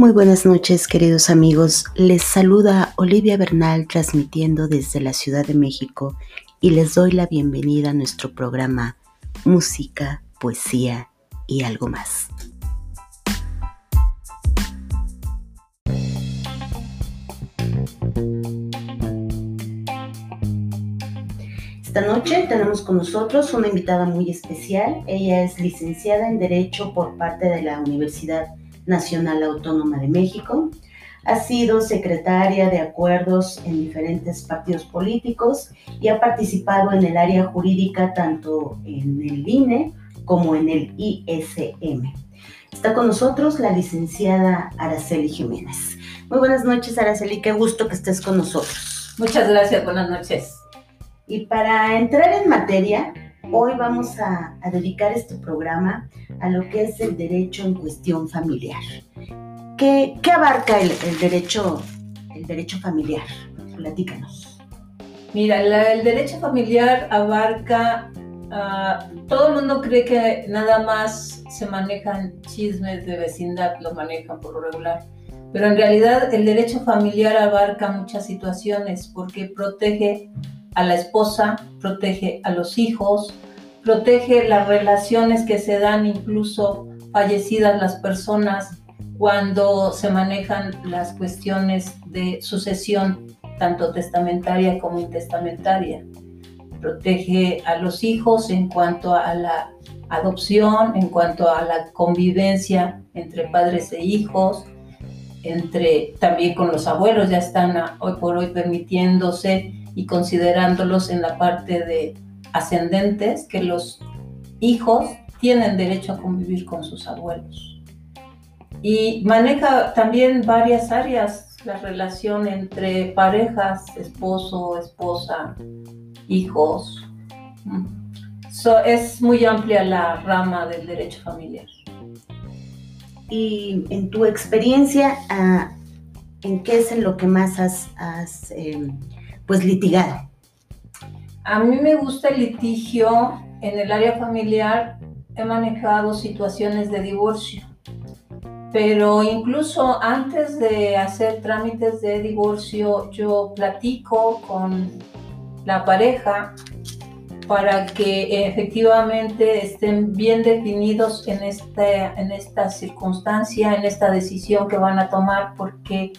Muy buenas noches, queridos amigos. Les saluda Olivia Bernal transmitiendo desde la Ciudad de México y les doy la bienvenida a nuestro programa Música, Poesía y algo más. Esta noche tenemos con nosotros una invitada muy especial. Ella es licenciada en Derecho por parte de la Universidad Nacional Autónoma de México. Ha sido secretaria de acuerdos en diferentes partidos políticos y ha participado en el área jurídica tanto en el INE como en el ISM. Está con nosotros la licenciada Araceli Jiménez. Muy buenas noches, Araceli, qué gusto que estés con nosotros. Muchas gracias, buenas noches. Y para entrar en materia, Hoy vamos a, dedicar este programa a lo que es el derecho en cuestión familiar. ¿Qué, abarca el, derecho, el derecho familiar? Platícanos. Mira, el derecho familiar abarca, ah, todo el mundo cree que nada más se manejan chismes de vecindad, lo manejan por lo regular. Pero en realidad el derecho familiar abarca muchas situaciones porque protege a la esposa, protege a los hijos, protege las relaciones que se dan incluso fallecidas las personas cuando se manejan las cuestiones de sucesión, tanto testamentaria como intestamentaria. Protege a los hijos en cuanto a la adopción, en cuanto a la convivencia entre padres e hijos, entre también con los abuelos, ya están hoy por hoy permitiéndose y considerándolos en la parte de ascendentes que los hijos tienen derecho a convivir con sus abuelos. Y maneja también varias áreas, la relación entre parejas, esposo, esposa, hijos. es muy amplia la rama del derecho familiar. Y en tu experiencia, ah, ¿en qué es en lo que más has, em, pues litigado? A mí me gusta el litigio en el área familiar. He manejado situaciones de divorcio, pero incluso antes de hacer trámites de divorcio, yo platico con la pareja para que efectivamente estén bien definidos en, este, en esta circunstancia, en esta decisión que van a tomar, porque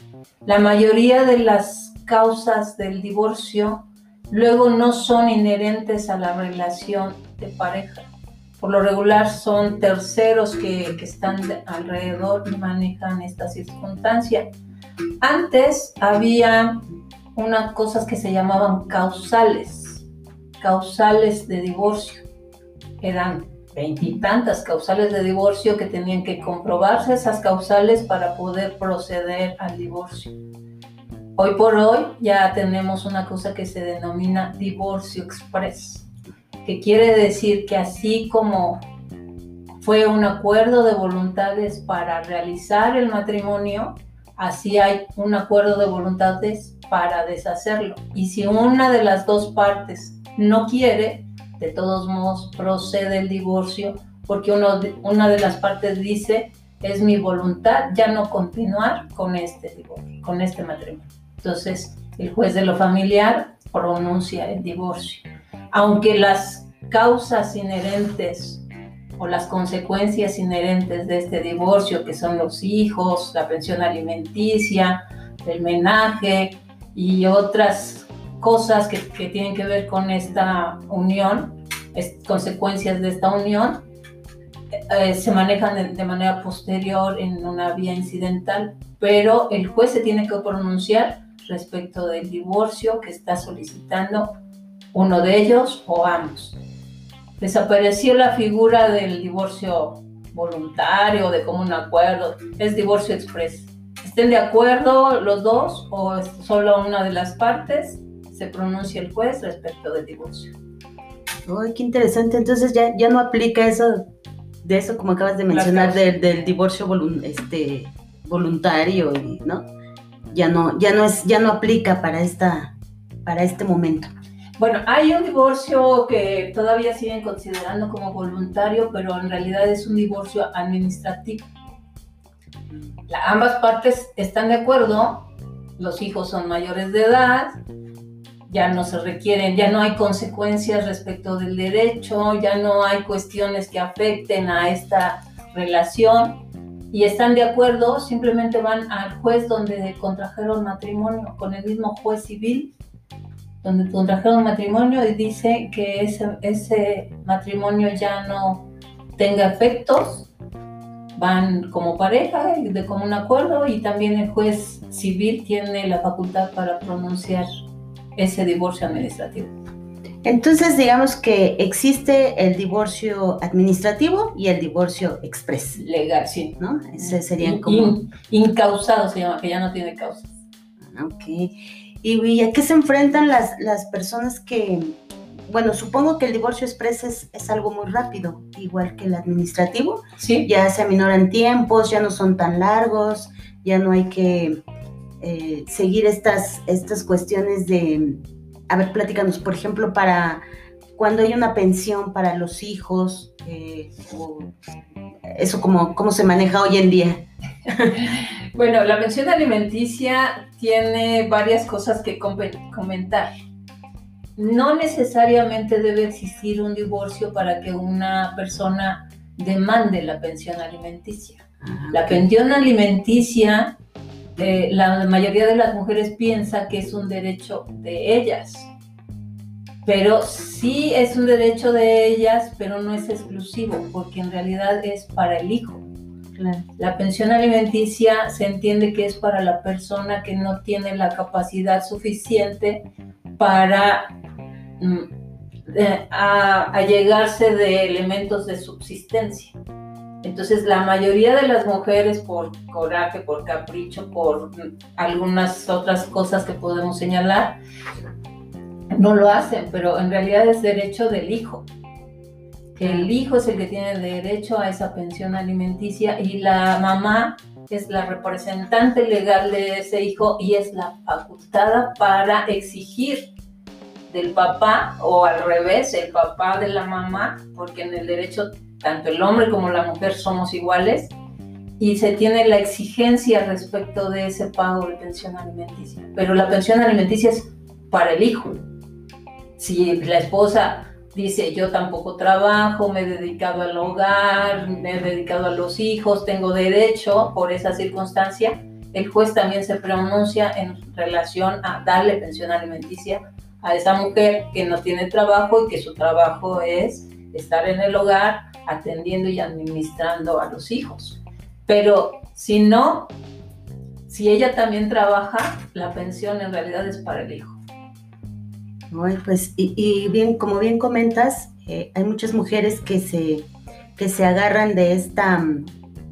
la mayoría de las causas del divorcio luego no son inherentes a la relación de pareja. Por lo regular son terceros que, están alrededor y manejan esta circunstancia. Antes había unas cosas que se llamaban causales, causales de divorcio. Eran veintitantas causales de divorcio que tenían que comprobarse esas causales para poder proceder al divorcio. Hoy por hoy ya tenemos una cosa que se denomina divorcio express, que quiere decir que así como fue un acuerdo de voluntades para realizar el matrimonio, así hay un acuerdo de voluntades para deshacerlo. Y si una de las dos partes no quiere, de todos modos procede el divorcio porque una de las partes dice, es mi voluntad ya no continuar con este divorcio, con este matrimonio. Entonces, el juez de lo familiar pronuncia el divorcio. Aunque las causas inherentes o las consecuencias inherentes de este divorcio, que son los hijos, la pensión alimenticia, el menaje y otras cosas que, tienen que ver con esta unión, consecuencias de esta unión, eh, se manejan de, manera posterior en una vía incidental, pero el juez se tiene que pronunciar respecto del divorcio que está solicitando uno de ellos o ambos. Desapareció la figura del divorcio voluntario, de común acuerdo, es divorcio express. Estén de acuerdo los dos o solo una de las partes, se pronuncia el juez respecto del divorcio. Ay, qué interesante. Entonces ya, ya no aplica eso, de eso como acabas de mencionar, del, del, divorcio este, voluntario, ¿no? Ya no, ya no es, ya no aplica para esta, para este momento. Bueno, hay un divorcio que todavía siguen considerando como voluntario, pero en realidad es un divorcio administrativo. ambas partes están de acuerdo, los hijos son mayores de edad, ya no se requieren, ya no hay consecuencias respecto del derecho, ya no hay cuestiones que afecten a esta relación y están de acuerdo, simplemente van al juez donde contrajeron matrimonio, con el mismo juez civil, donde contrajeron matrimonio y dice que ese, ese matrimonio ya no tenga efectos van como pareja de común acuerdo y también el juez civil tiene la facultad para pronunciar ese divorcio administrativo. Entonces, digamos que existe el divorcio administrativo y el divorcio express. Legal, sí. ¿No? Ese serían como... incausado se llama, que ya no tiene causas. Ah, ok. ¿Y, a qué se enfrentan las, las personas que, bueno, supongo que el divorcio express es, algo muy rápido, igual que el administrativo. Sí. Ya se aminoran tiempos, ya no son tan largos, ya no hay que eh, seguir estas, estas cuestiones de, a ver, platícanos, por ejemplo, para cuando hay una pensión para los hijos, eh, eso como, cómo se maneja hoy en día. bueno, la pensión alimenticia tiene varias cosas que comentar no necesariamente debe existir un divorcio para que una persona demande la pensión alimenticia. Ah, la pensión alimenticia, eh, la mayoría de las mujeres piensa que es un derecho de ellas, pero sí es un derecho de ellas, pero no es exclusivo, porque en realidad es para el hijo. La pensión alimenticia se entiende que es para la persona que no tiene la capacidad suficiente para Mm, a, llegarse de elementos de subsistencia. Entonces, la mayoría de las mujeres, por coraje, por capricho, por algunas otras cosas que podemos señalar, no lo hacen, pero en realidad es derecho del hijo. Que el hijo es el que tiene derecho a esa pensión alimenticia y la mamá es la representante legal de ese hijo y es la facultada para exigir del papá o al revés, el papá de la mamá, porque en el derecho tanto el hombre como la mujer somos iguales y se tiene la exigencia respecto de ese pago de pensión alimenticia. Pero la pensión alimenticia es para el hijo. Si la esposa dice yo tampoco trabajo, me he dedicado al hogar, me he dedicado a los hijos, tengo derecho por esa circunstancia, el juez también se pronuncia en relación a darle pensión alimenticia a esa mujer que no tiene trabajo y que su trabajo es estar en el hogar atendiendo y administrando a los hijos. Pero si no, si ella también trabaja, la pensión en realidad es para el hijo. pues, y, bien, como bien comentas, eh, hay muchas mujeres que se, que se agarran de esta,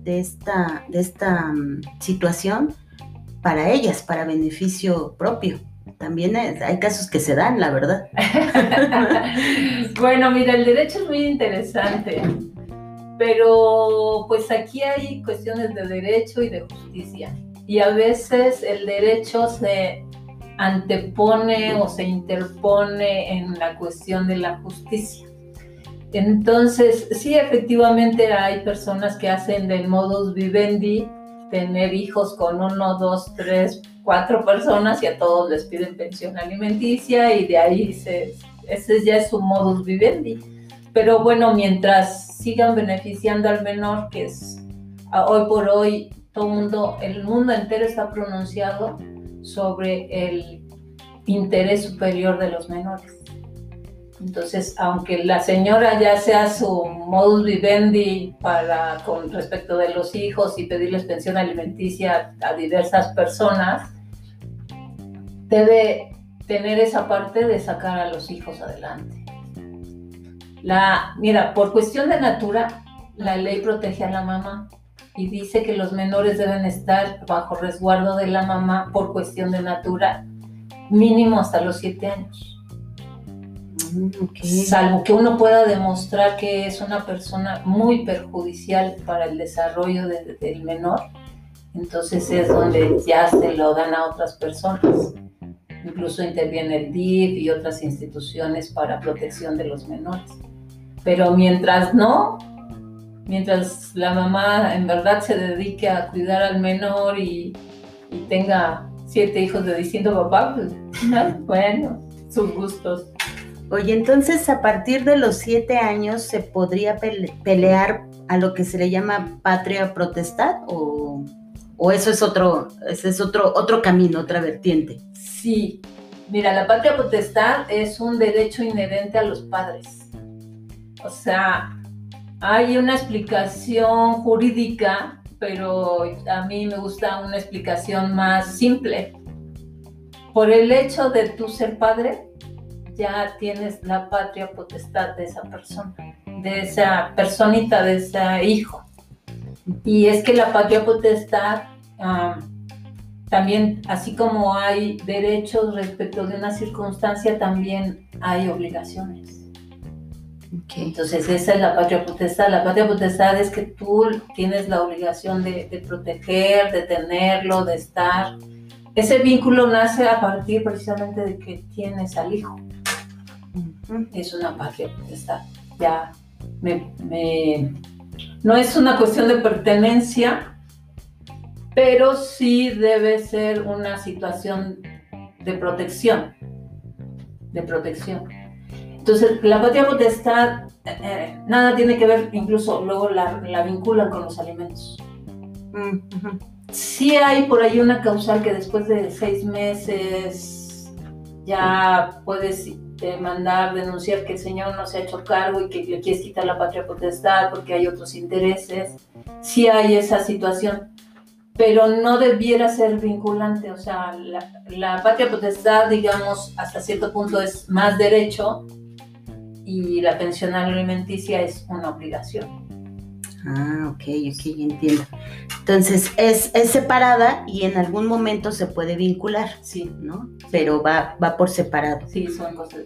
de esta, de esta mm, situación para ellas, para beneficio propio también hay casos que se dan, la verdad. bueno, mira, el derecho es muy interesante, pero pues aquí hay cuestiones de derecho y de justicia. Y a veces el derecho se antepone o se interpone en la cuestión de la justicia. Entonces, sí, efectivamente hay personas que hacen del modus vivendi tener hijos con uno, dos, tres, cuatro personas y a todos les piden pensión alimenticia y de ahí se, ese ya es su modus vivendi. Pero bueno, mientras sigan beneficiando al menor, que es hoy por hoy todo mundo, el mundo entero está pronunciado sobre el interés superior de los menores. Entonces, aunque la señora ya sea su modus vivendi para con respecto de los hijos y pedirles pensión alimenticia a diversas personas, debe tener esa parte de sacar a los hijos adelante. La, mira, por cuestión de natura, la ley protege a la mamá y dice que los menores deben estar bajo resguardo de la mamá por cuestión de natura, mínimo hasta los siete años. Salvo que uno pueda demostrar que es una persona muy perjudicial para el desarrollo del menor, entonces es donde ya se lo dan a otras personas. Incluso interviene el DIF y otras instituciones para protección de los menores. Pero mientras no, mientras la mamá en verdad se dedique a cuidar al menor y, tenga siete hijos de distinto papá, pues bueno, sus gustos. Oye, entonces a partir de los siete años se podría pelear a lo que se le llama patria protestad o, o eso es otro, es otro, otro camino, otra vertiente. Sí, mira, la patria potestad es un derecho inherente a los padres. O sea, hay una explicación jurídica, pero a mí me gusta una explicación más simple. Por el hecho de tú ser padre, ya tienes la patria potestad de esa persona, de esa personita, de ese hijo. Y es que la patria potestad también, así como hay derechos respecto de una circunstancia, también hay obligaciones. Entonces esa es la patria potestad. La patria potestad es que tú tienes la obligación de, proteger, de tenerlo, de estar. Ese vínculo nace a partir precisamente de que tienes al hijo. Es una patria potestad. Ya no es una cuestión de pertenencia, pero sí debe ser una situación de protección. De protección. Entonces, la patria potestad eh, eh, nada tiene que ver, incluso luego la, la vinculan con los alimentos. Mm, sí hay por ahí una causal que después de seis meses ya puedes mandar, denunciar que el señor no se ha hecho cargo y que le quieres quitar la patria potestad porque hay otros intereses. Sí hay esa situación, pero no debiera ser vinculante. O sea, la, la patria potestad, digamos, hasta cierto punto es más derecho y la pensión alimenticia es una obligación. Ah, ok, ok, entiendo. Entonces es, es, separada y en algún momento se puede vincular, sí, ¿no? Pero va, va por separado. Sí, son cosas.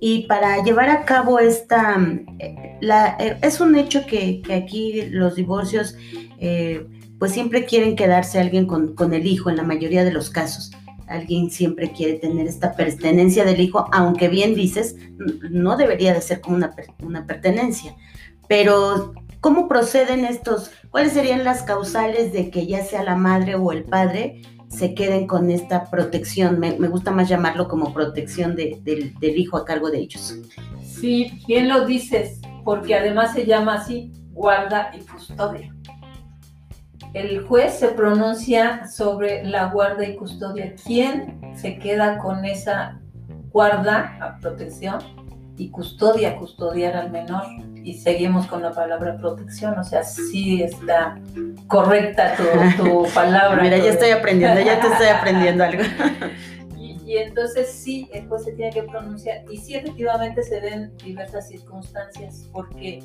Y para llevar a cabo esta, eh, la, eh, es un hecho que, que aquí los divorcios, eh, pues siempre quieren quedarse alguien con, con el hijo en la mayoría de los casos alguien siempre quiere tener esta pertenencia del hijo, aunque bien dices, no debería de ser como una, una pertenencia. Pero, ¿cómo proceden estos? ¿Cuáles serían las causales de que ya sea la madre o el padre se queden con esta protección? Me, gusta más llamarlo como protección del, hijo a cargo de ellos. Sí, bien lo dices, porque además se llama así, guarda y custodia el juez se pronuncia sobre la guarda y custodia. ¿Quién se queda con esa guarda, protección, y custodia, custodiar al menor? Y seguimos con la palabra protección, o sea, sí está correcta tu, palabra. Mira, ya estoy aprendiendo, ya te estoy aprendiendo algo. y, y entonces sí, el juez se tiene que pronunciar. Y sí, efectivamente se ven diversas circunstancias, porque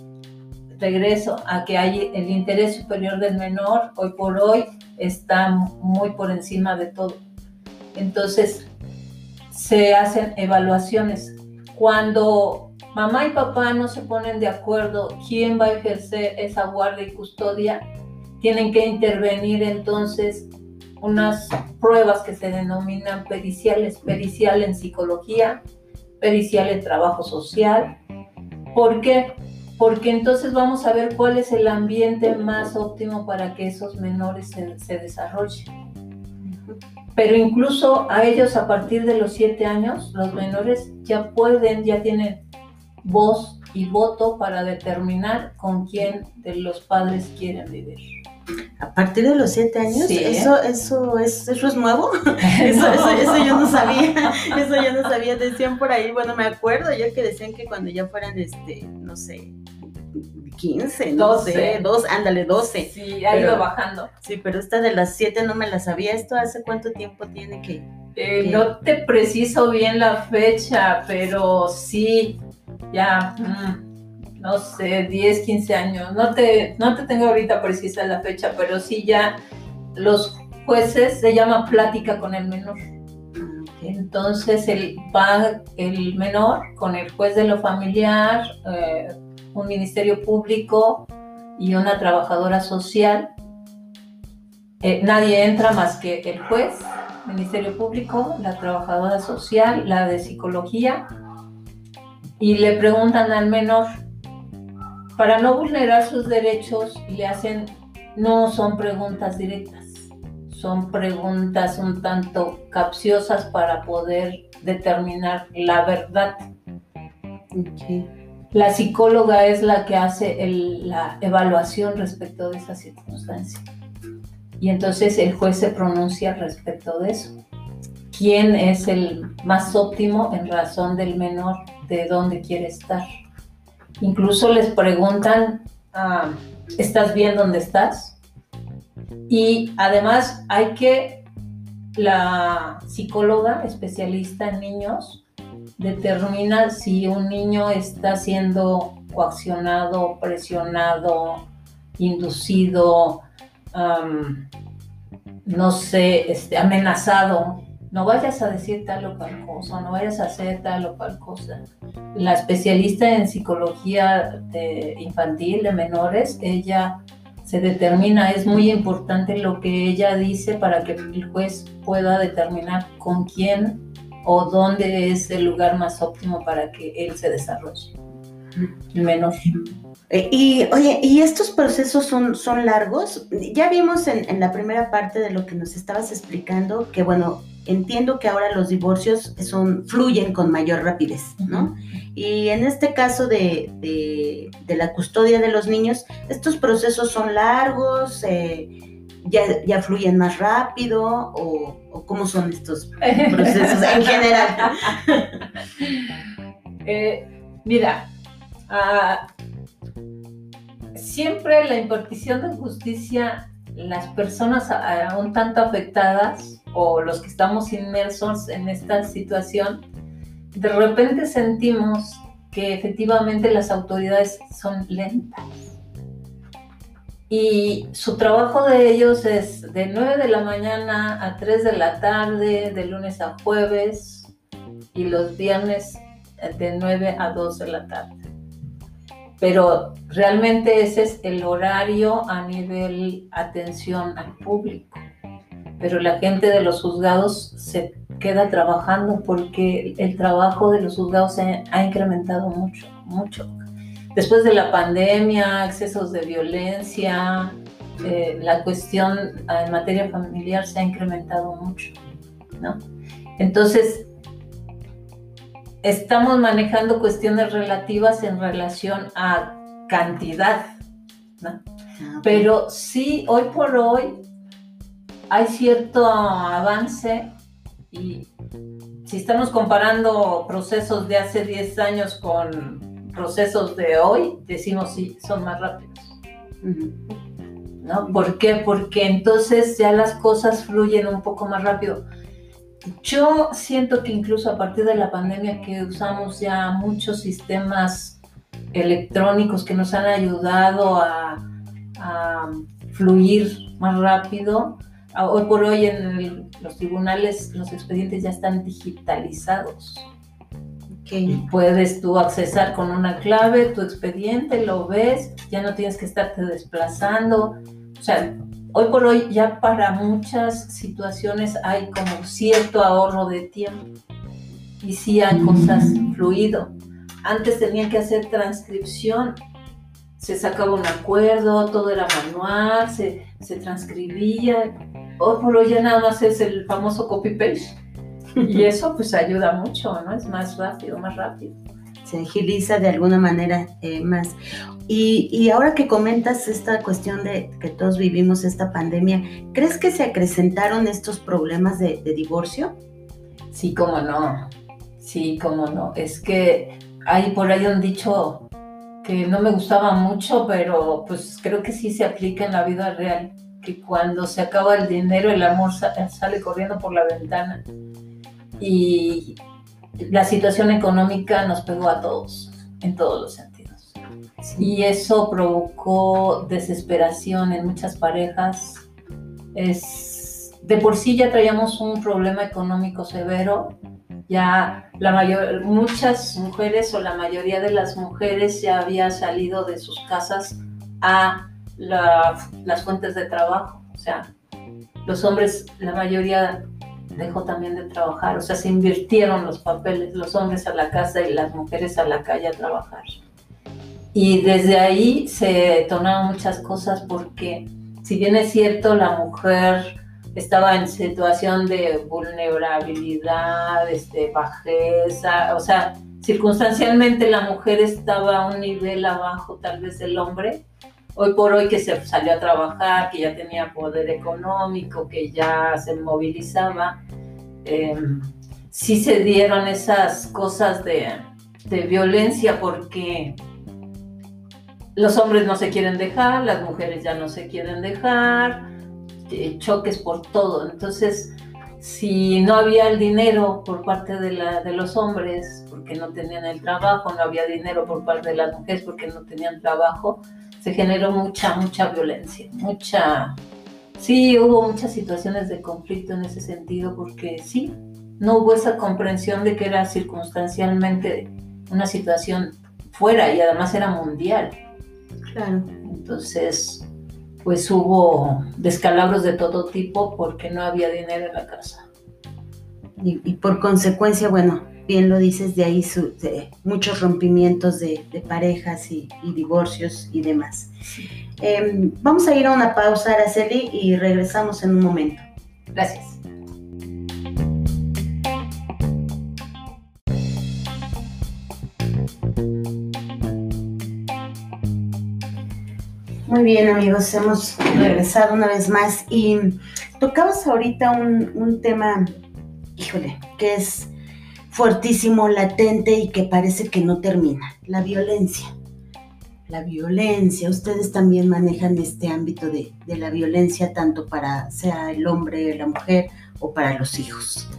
regreso a que hay el interés superior del menor, hoy por hoy está muy por encima de todo. Entonces, se hacen evaluaciones. Cuando mamá y papá no se ponen de acuerdo quién va a ejercer esa guardia y custodia, tienen que intervenir entonces unas pruebas que se denominan periciales, pericial en psicología, pericial en trabajo social. ¿Por qué? porque entonces vamos a ver cuál es el ambiente más óptimo para que esos menores se, desarrollen. Pero incluso a ellos a partir de los siete años, los menores ya pueden, ya tienen voz y voto para determinar con quién de los padres quieren vivir. A partir de los siete años, eso, eso es, eso es nuevo. Eso, eso, yo no sabía. Eso yo no sabía. Decían por ahí, bueno, me acuerdo yo que decían que cuando ya fueran, este, no sé, 15, 12, 2, ándale, 12. Sí, ha ido bajando. Sí, pero esta de las 7 no me la sabía. ¿Esto hace cuánto tiempo tiene que, eh, No te preciso bien la fecha, pero sí, ya, mm, no sé, 10, 15 años. No te, no te tengo ahorita precisa la fecha, pero sí ya los jueces se llama plática con el menor. Entonces el, va el menor con el juez de lo familiar, eh, un ministerio público y una trabajadora social. Eh, nadie entra más que el juez, ministerio público, la trabajadora social, la de psicología, y le preguntan al menor para no vulnerar sus derechos, le hacen, no son preguntas directas, son preguntas un tanto capciosas para poder determinar la verdad. La psicóloga es la que hace la evaluación respecto de esa circunstancia. Y entonces el juez se pronuncia respecto de eso. ¿Quién es el más óptimo en razón del menor de dónde quiere estar? Incluso les preguntan, ah, ¿estás bien donde estás? Y además hay que, la psicóloga especialista en niños determina si un niño está siendo coaccionado, presionado, inducido, no sé, este, amenazado no vayas a decir tal o cual cosa, no vayas a hacer tal o cual cosa. La especialista en psicología infantil, de menores, ella se determina, es muy importante lo que ella dice para que el juez pueda determinar con quién o dónde es el lugar más óptimo para que él se desarrolle. El. Eh, y oye, ¿y estos procesos son, son largos? Ya vimos en, en, la primera parte de lo que nos estabas explicando que, bueno, entiendo que ahora los divorcios son, fluyen con mayor rapidez, ¿no? Y en este caso de, de, la custodia de los niños, estos procesos son largos, eh, ya, ya, fluyen más rápido o, cómo son estos procesos en general? Eh, mira, uh, siempre la impartición de justicia, las personas un tanto afectadas o los que estamos inmersos en esta situación, de repente sentimos que efectivamente las autoridades son lentas. Y su trabajo de ellos es de 9 de la mañana a 3 de la tarde, de lunes a jueves, y los viernes de 9 a 2 de la tarde pero realmente ese es el horario a nivel atención al público. Pero la gente de los juzgados se queda trabajando porque el trabajo de los juzgados se ha incrementado mucho, mucho. Después de la pandemia, excesos de violencia, eh, la cuestión en materia familiar se ha incrementado mucho, ¿no? Entonces, estamos manejando cuestiones relativas en relación a cantidad, ¿no? Ah, Pero sí, hoy por hoy hay cierto avance y si estamos comparando procesos de hace 10 años con procesos de hoy, decimos sí, son más rápidos. ¿No? ¿Por qué? Porque entonces ya las cosas fluyen un poco más rápido. Yo siento que incluso a partir de la pandemia que usamos ya muchos sistemas electrónicos que nos han ayudado a, fluir más rápido, hoy por hoy en los tribunales los expedientes ya están digitalizados. Y puedes tú accesar con una clave tu expediente, lo ves, ya no tienes que estarte desplazando. O sea, hoy por hoy ya para muchas situaciones hay como cierto ahorro de tiempo y sí hay cosas fluido. Antes tenían que hacer transcripción, se sacaba un acuerdo, todo era manual, se, se transcribía. Hoy por hoy ya nada más es el famoso copy-paste y eso pues ayuda mucho, ¿no? Es más rápido, más rápido se de alguna manera eh, más. Y, ahora que comentas esta cuestión de que todos vivimos esta pandemia, ¿crees que se acrecentaron estos problemas de, divorcio? Sí, cómo no. Sí, cómo no. Es que hay por ahí un dicho que no me gustaba mucho, pero pues creo que sí se aplica en la vida real, que cuando se acaba el dinero el amor sale corriendo por la ventana. Y la situación económica nos pegó a todos, en todos los sentidos. Y eso provocó desesperación en muchas parejas. Es, de por sí ya traíamos un problema económico severo. Ya la mayor, muchas mujeres o la mayoría de las mujeres ya había salido de sus casas a las fuentes de trabajo. O sea, los hombres, la mayoría dejó también de trabajar, o sea, se invirtieron los papeles, los hombres a la casa y las mujeres a la calle a trabajar. Y desde ahí se detonaron muchas cosas porque si bien es cierto, la mujer estaba en situación de vulnerabilidad, este, bajeza, o sea, circunstancialmente la mujer estaba a un nivel abajo tal vez del hombre. Hoy por hoy que se salió a trabajar, que ya tenía poder económico, que ya se movilizaba, em, sí se dieron esas cosas de, de violencia porque los hombres no se quieren dejar, las mujeres ya no se quieren dejar, eh, choques por todo. Entonces, si no había el dinero por parte de, la, de los hombres porque no tenían el trabajo, no había dinero por parte de las mujeres porque no tenían trabajo, se generó mucha, mucha violencia, mucha... Sí, hubo muchas situaciones de conflicto en ese sentido porque sí, no hubo esa comprensión de que era circunstancialmente una situación fuera y además era mundial. Claro. Entonces, pues hubo descalabros de todo tipo porque no había dinero en la casa. Y, por consecuencia, bueno, bien lo dices, de ahí muchos rompimientos de, parejas y, divorcios y demás. Em, vamos a ir a una pausa, Araceli, y regresamos en un momento. Gracias. Muy bien amigos, hemos regresado una vez más y tocabas ahorita un, tema, híjole, que es fuertísimo, latente y que parece que no termina, la violencia. La violencia, ustedes también manejan este ámbito de, la violencia tanto para sea el hombre, la mujer o para los hijos.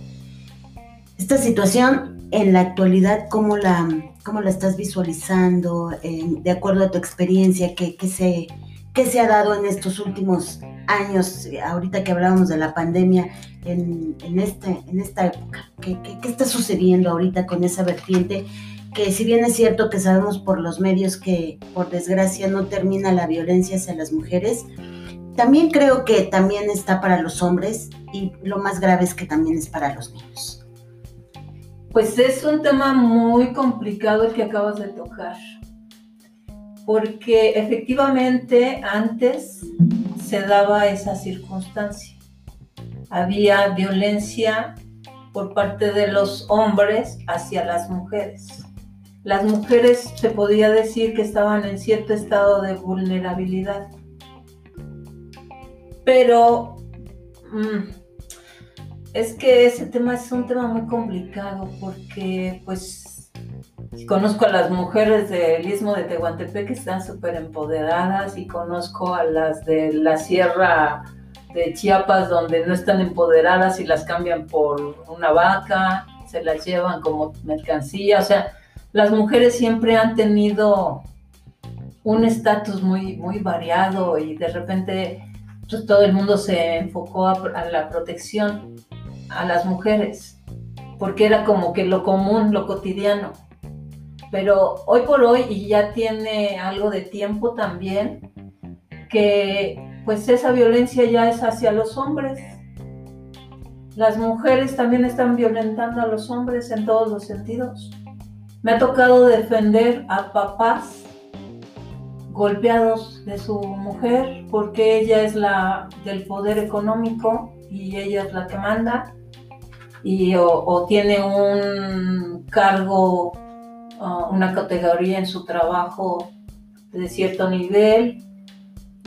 Esta situación en la actualidad, ¿cómo la, cómo la estás visualizando? de acuerdo a tu experiencia, ¿qué, qué se qué se ha dado en estos últimos años, ahorita que hablábamos de la pandemia, en, este, esta época? ¿Qué, está sucediendo ahorita con esa vertiente? Que si bien es cierto que sabemos por los medios que por desgracia no termina la violencia hacia las mujeres, también creo que también está para los hombres y lo más grave es que también es para los niños. Pues es un tema muy complicado el que acabas de tocar porque efectivamente antes se daba esa circunstancia. Había violencia por parte de los hombres hacia las mujeres. Las mujeres se podía decir que estaban en cierto estado de vulnerabilidad. Pero mm, es que ese tema es un tema muy complicado porque pues Conozco a las mujeres del Istmo de Tehuantepec que están súper empoderadas y conozco a las de la Sierra de Chiapas donde no están empoderadas y las cambian por una vaca, se las llevan como mercancía. O sea, las mujeres siempre han tenido un estatus muy, muy variado y de repente pues, todo el mundo se enfocó a la protección a las mujeres porque era como que lo común, lo cotidiano pero hoy por hoy, y ya tiene algo de tiempo también, que pues esa violencia ya es hacia los hombres. Las mujeres también están violentando a los hombres en todos los sentidos. Me ha tocado defender a papás golpeados de su mujer porque ella es la del poder económico y ella es la que manda y o tiene un cargo una categoría en su trabajo de cierto nivel,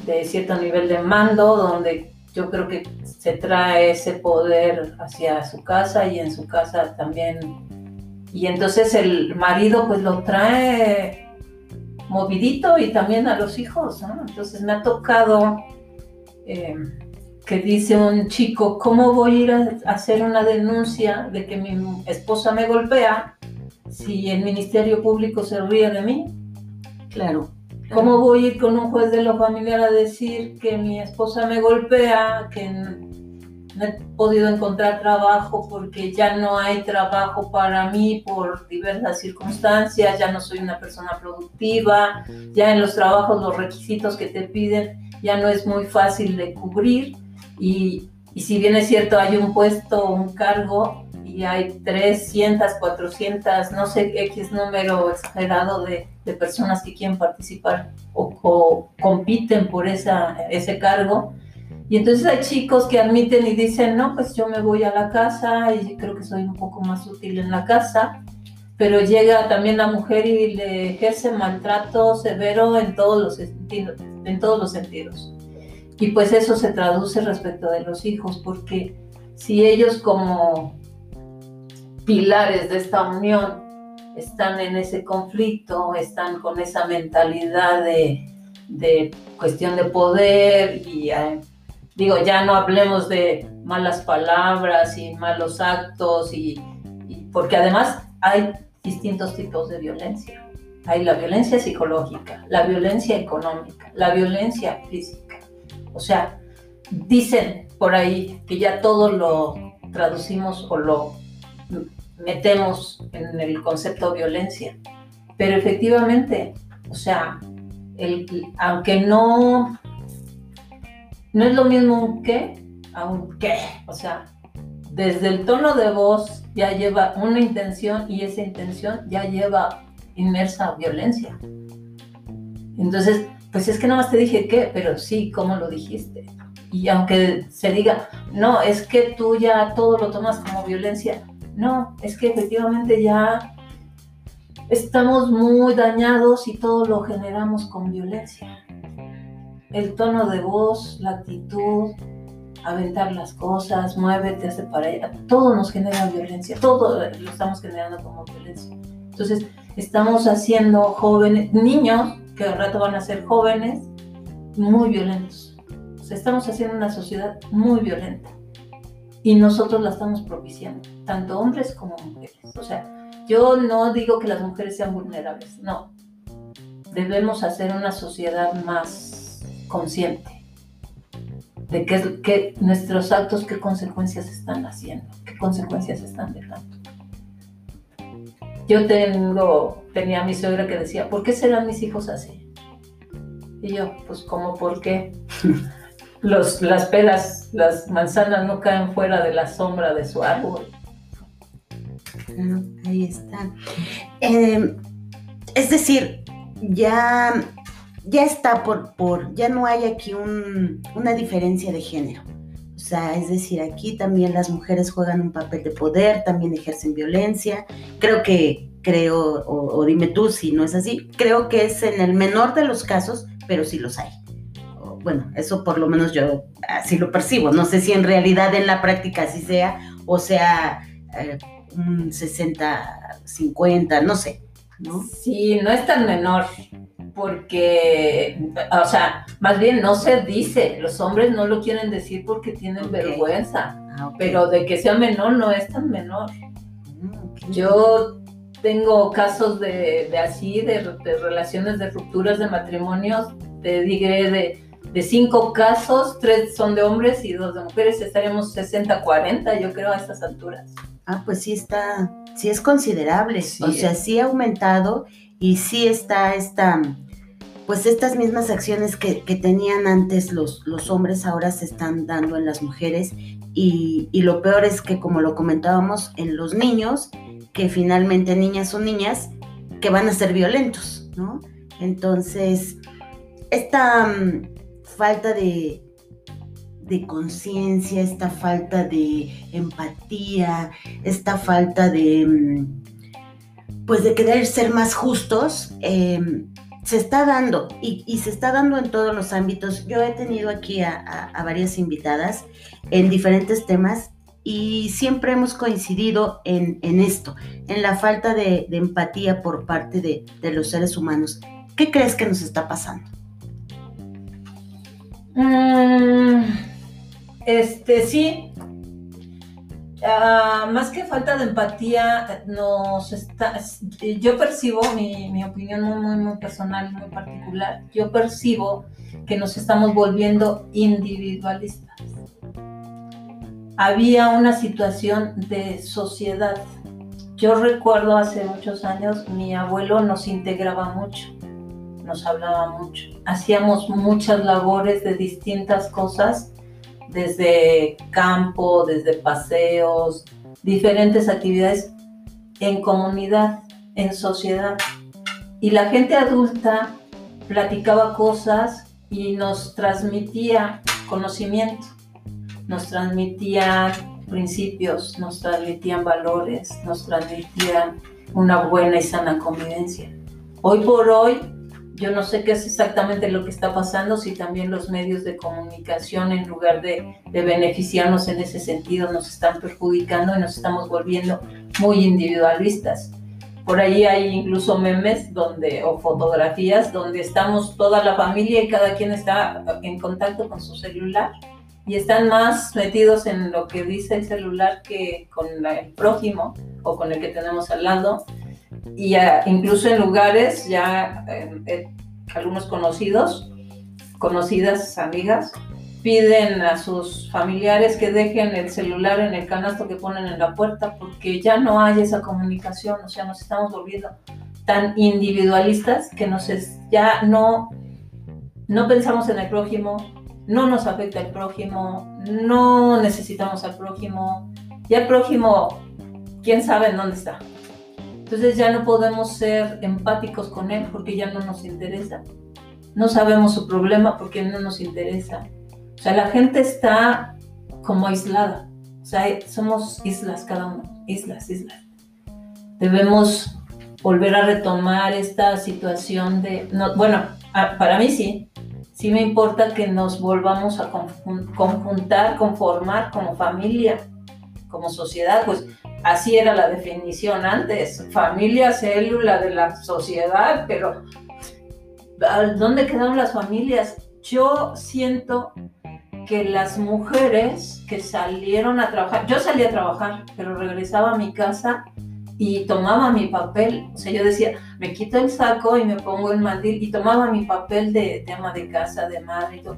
de cierto nivel de mando, donde yo creo que se trae ese poder hacia su casa y en su casa también. Y entonces el marido pues lo trae movidito y también a los hijos. Entonces me ha tocado eh, que dice un chico, ¿cómo voy a ir a hacer una denuncia de que mi esposa me golpea si el Ministerio Público se ríe de mí? Claro. ¿Cómo voy a ir con un juez de lo familiar a decir que mi esposa me golpea, que no he podido encontrar trabajo porque ya no hay trabajo para mí por diversas circunstancias, ya no soy una persona productiva, ya en los trabajos los requisitos que te piden ya no es muy fácil de cubrir y, y si bien es cierto hay un puesto, un cargo, y hay 300, 400, no sé X número exagerado de, de personas que quieren participar o, compiten por esa, ese cargo. Y entonces hay chicos que admiten y dicen, no, pues yo me voy a la casa y creo que soy un poco más útil en la casa, pero llega también la mujer y le ejerce maltrato severo en todos los sentidos. En todos los sentidos. Y pues eso se traduce respecto de los hijos, porque si ellos como pilares de esta unión están en ese conflicto, están con esa mentalidad de, cuestión de poder y eh, digo, ya no hablemos de malas palabras y malos actos y, porque además hay distintos tipos de violencia. Hay la violencia psicológica, la violencia económica, la violencia física. O sea, dicen por ahí que ya todo lo traducimos o lo metemos en el concepto violencia. Pero efectivamente, o sea, aunque no, no es lo mismo un qué a un qué, o sea, desde el tono de voz ya lleva una intención y esa intención ya lleva inmersa violencia. Entonces, pues es que nada más te dije qué, pero sí, ¿cómo lo dijiste? Y aunque se diga, no, es que tú ya todo lo tomas como violencia, no, es que efectivamente ya estamos muy dañados y todo lo generamos con violencia. El tono de voz, la actitud, aventar las cosas, muévete, hace para allá, todo nos genera violencia, todo lo estamos generando como violencia. Entonces, estamos haciendo jóvenes, niños que al rato van a ser jóvenes, muy violentos. Estamos haciendo una sociedad muy violenta y nosotros la estamos propiciando, tanto hombres como mujeres. O sea, yo no digo que las mujeres sean vulnerables, no. Debemos hacer una sociedad más consciente de qué, nuestros actos, qué consecuencias están haciendo, qué consecuencias están dejando. Yo tengo, tenía a mi suegra que decía, ¿por qué serán mis hijos así? Y yo, pues como por qué. los, las peras, las manzanas no caen fuera de la sombra de su árbol. ahí está. Em, es decir, ya, ya está por, por, ya no hay aquí una diferencia de género. O sea, es decir, aquí también las mujeres juegan un papel de poder, también ejercen violencia. Creo que, creo, o dime tú si no es así, creo que es en el menor de los casos, pero sí los hay bueno, eso por lo menos yo así lo percibo. No sé si en realidad en la práctica así sea o sea eh, un 60, 50, no sé. ¿no? Sí, no es tan menor, porque, o sea, más bien no se dice, los hombres no lo quieren decir porque tienen vergüenza, ah, pero de que sea menor no es tan menor. Yo tengo casos de, así, de, de, relaciones de rupturas de matrimonios, te diré de de cinco casos, tres son de hombres y dos de mujeres, estaremos 60-40, yo creo, a estas alturas. Ah, pues sí está, sí es considerable, o sea, sí ha aumentado y sí está esta, pues estas mismas acciones que, tenían antes los, los, hombres ahora se están dando en las mujeres y, y lo peor es que como lo comentábamos en los niños, que finalmente niñas son niñas, que van a ser violentos, ¿no? Entonces, esta falta de, de conciencia, esta falta de empatía, esta falta de, mm, pues de querer ser más justos, em, se está dando y, se está dando en todos los ámbitos. Yo he tenido aquí a, varias invitadas en diferentes temas y siempre hemos coincidido en, esto, en la falta de, empatía por parte de, de los seres humanos. ¿Qué crees que nos está pasando? Mm, este, sí. Ah, más que falta de empatía, nos está, yo percibo, mi, opinión muy, muy, muy personal, muy particular, yo percibo que nos estamos volviendo individualistas. Había una situación de sociedad. Yo recuerdo hace muchos años, mi abuelo nos integraba mucho nos hablaba mucho. Hacíamos muchas labores de distintas cosas, desde campo, desde paseos, diferentes actividades en comunidad, en sociedad. Y la gente adulta platicaba cosas y nos transmitía conocimiento, nos transmitía principios, nos transmitían valores, nos transmitían una buena y sana convivencia. Hoy por hoy, yo no sé qué es exactamente lo que está pasando, si también los medios de comunicación, en lugar de, beneficiarnos en ese sentido, nos están perjudicando y nos estamos volviendo muy individualistas. Por ahí hay incluso memes donde, o fotografías donde estamos toda la familia y cada quien está en contacto con su celular y están más metidos en lo que dice el celular que con el prójimo o con el que tenemos al lado. Y incluso en lugares ya eh, eh, algunos conocidos, conocidas amigas, piden a sus familiares que dejen el celular en el canasto que ponen en la puerta porque ya no hay esa comunicación, o sea, nos estamos volviendo tan individualistas que nos ya no, no pensamos en el prójimo, no nos afecta el prójimo, no necesitamos al prójimo, y el prójimo, quién sabe en dónde está. Entonces ya no podemos ser empáticos con él porque ya no nos interesa. No sabemos su problema porque no nos interesa. O sea, la gente está como aislada. O sea, somos islas cada uno, islas, islas. Debemos volver a retomar esta situación de, no, bueno, para mí sí, sí me importa que nos volvamos a conjuntar, conformar como familia, como sociedad, pues así era la definición antes, familia, célula de la sociedad, pero ¿dónde quedaron las familias? Yo siento que las mujeres que salieron a trabajar, yo salí a trabajar, pero regresaba a mi casa y tomaba mi papel, o sea, yo decía, me quito el saco y me pongo el mandil y tomaba mi papel de, tema de casa, de madre y todo.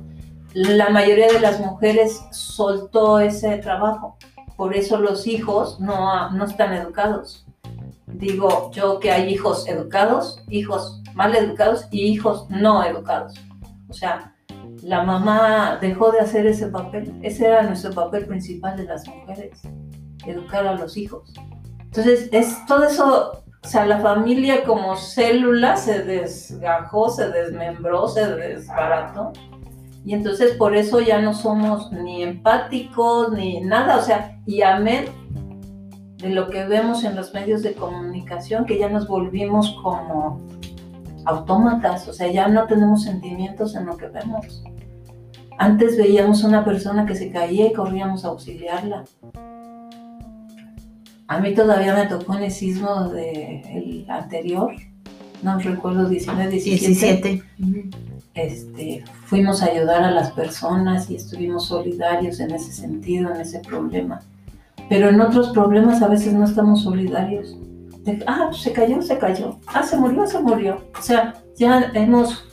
La mayoría de las mujeres soltó ese trabajo, por eso los hijos no, no están educados. Digo yo que hay hijos educados, hijos mal educados y hijos no educados. O sea, la mamá dejó de hacer ese papel. Ese era nuestro papel principal de las mujeres, educar a los hijos. Entonces, es todo eso, o sea, la familia como célula se desgajó, se desmembró, se desbarató. Y entonces por eso ya no somos ni empáticos ni nada, o sea, y amén de lo que vemos en los medios de comunicación, que ya nos volvimos como autómatas, o sea, ya no tenemos sentimientos en lo que vemos. Antes veíamos una persona que se caía y corríamos a auxiliarla. A mí todavía me tocó en el sismo del anterior, no recuerdo, 19, 17. Este, fuimos a ayudar a las personas y estuvimos solidarios en ese sentido, en ese problema. Pero en otros problemas a veces no estamos solidarios. ah, pues se cayó, se cayó. Ah, se murió, se murió. O sea, ya hemos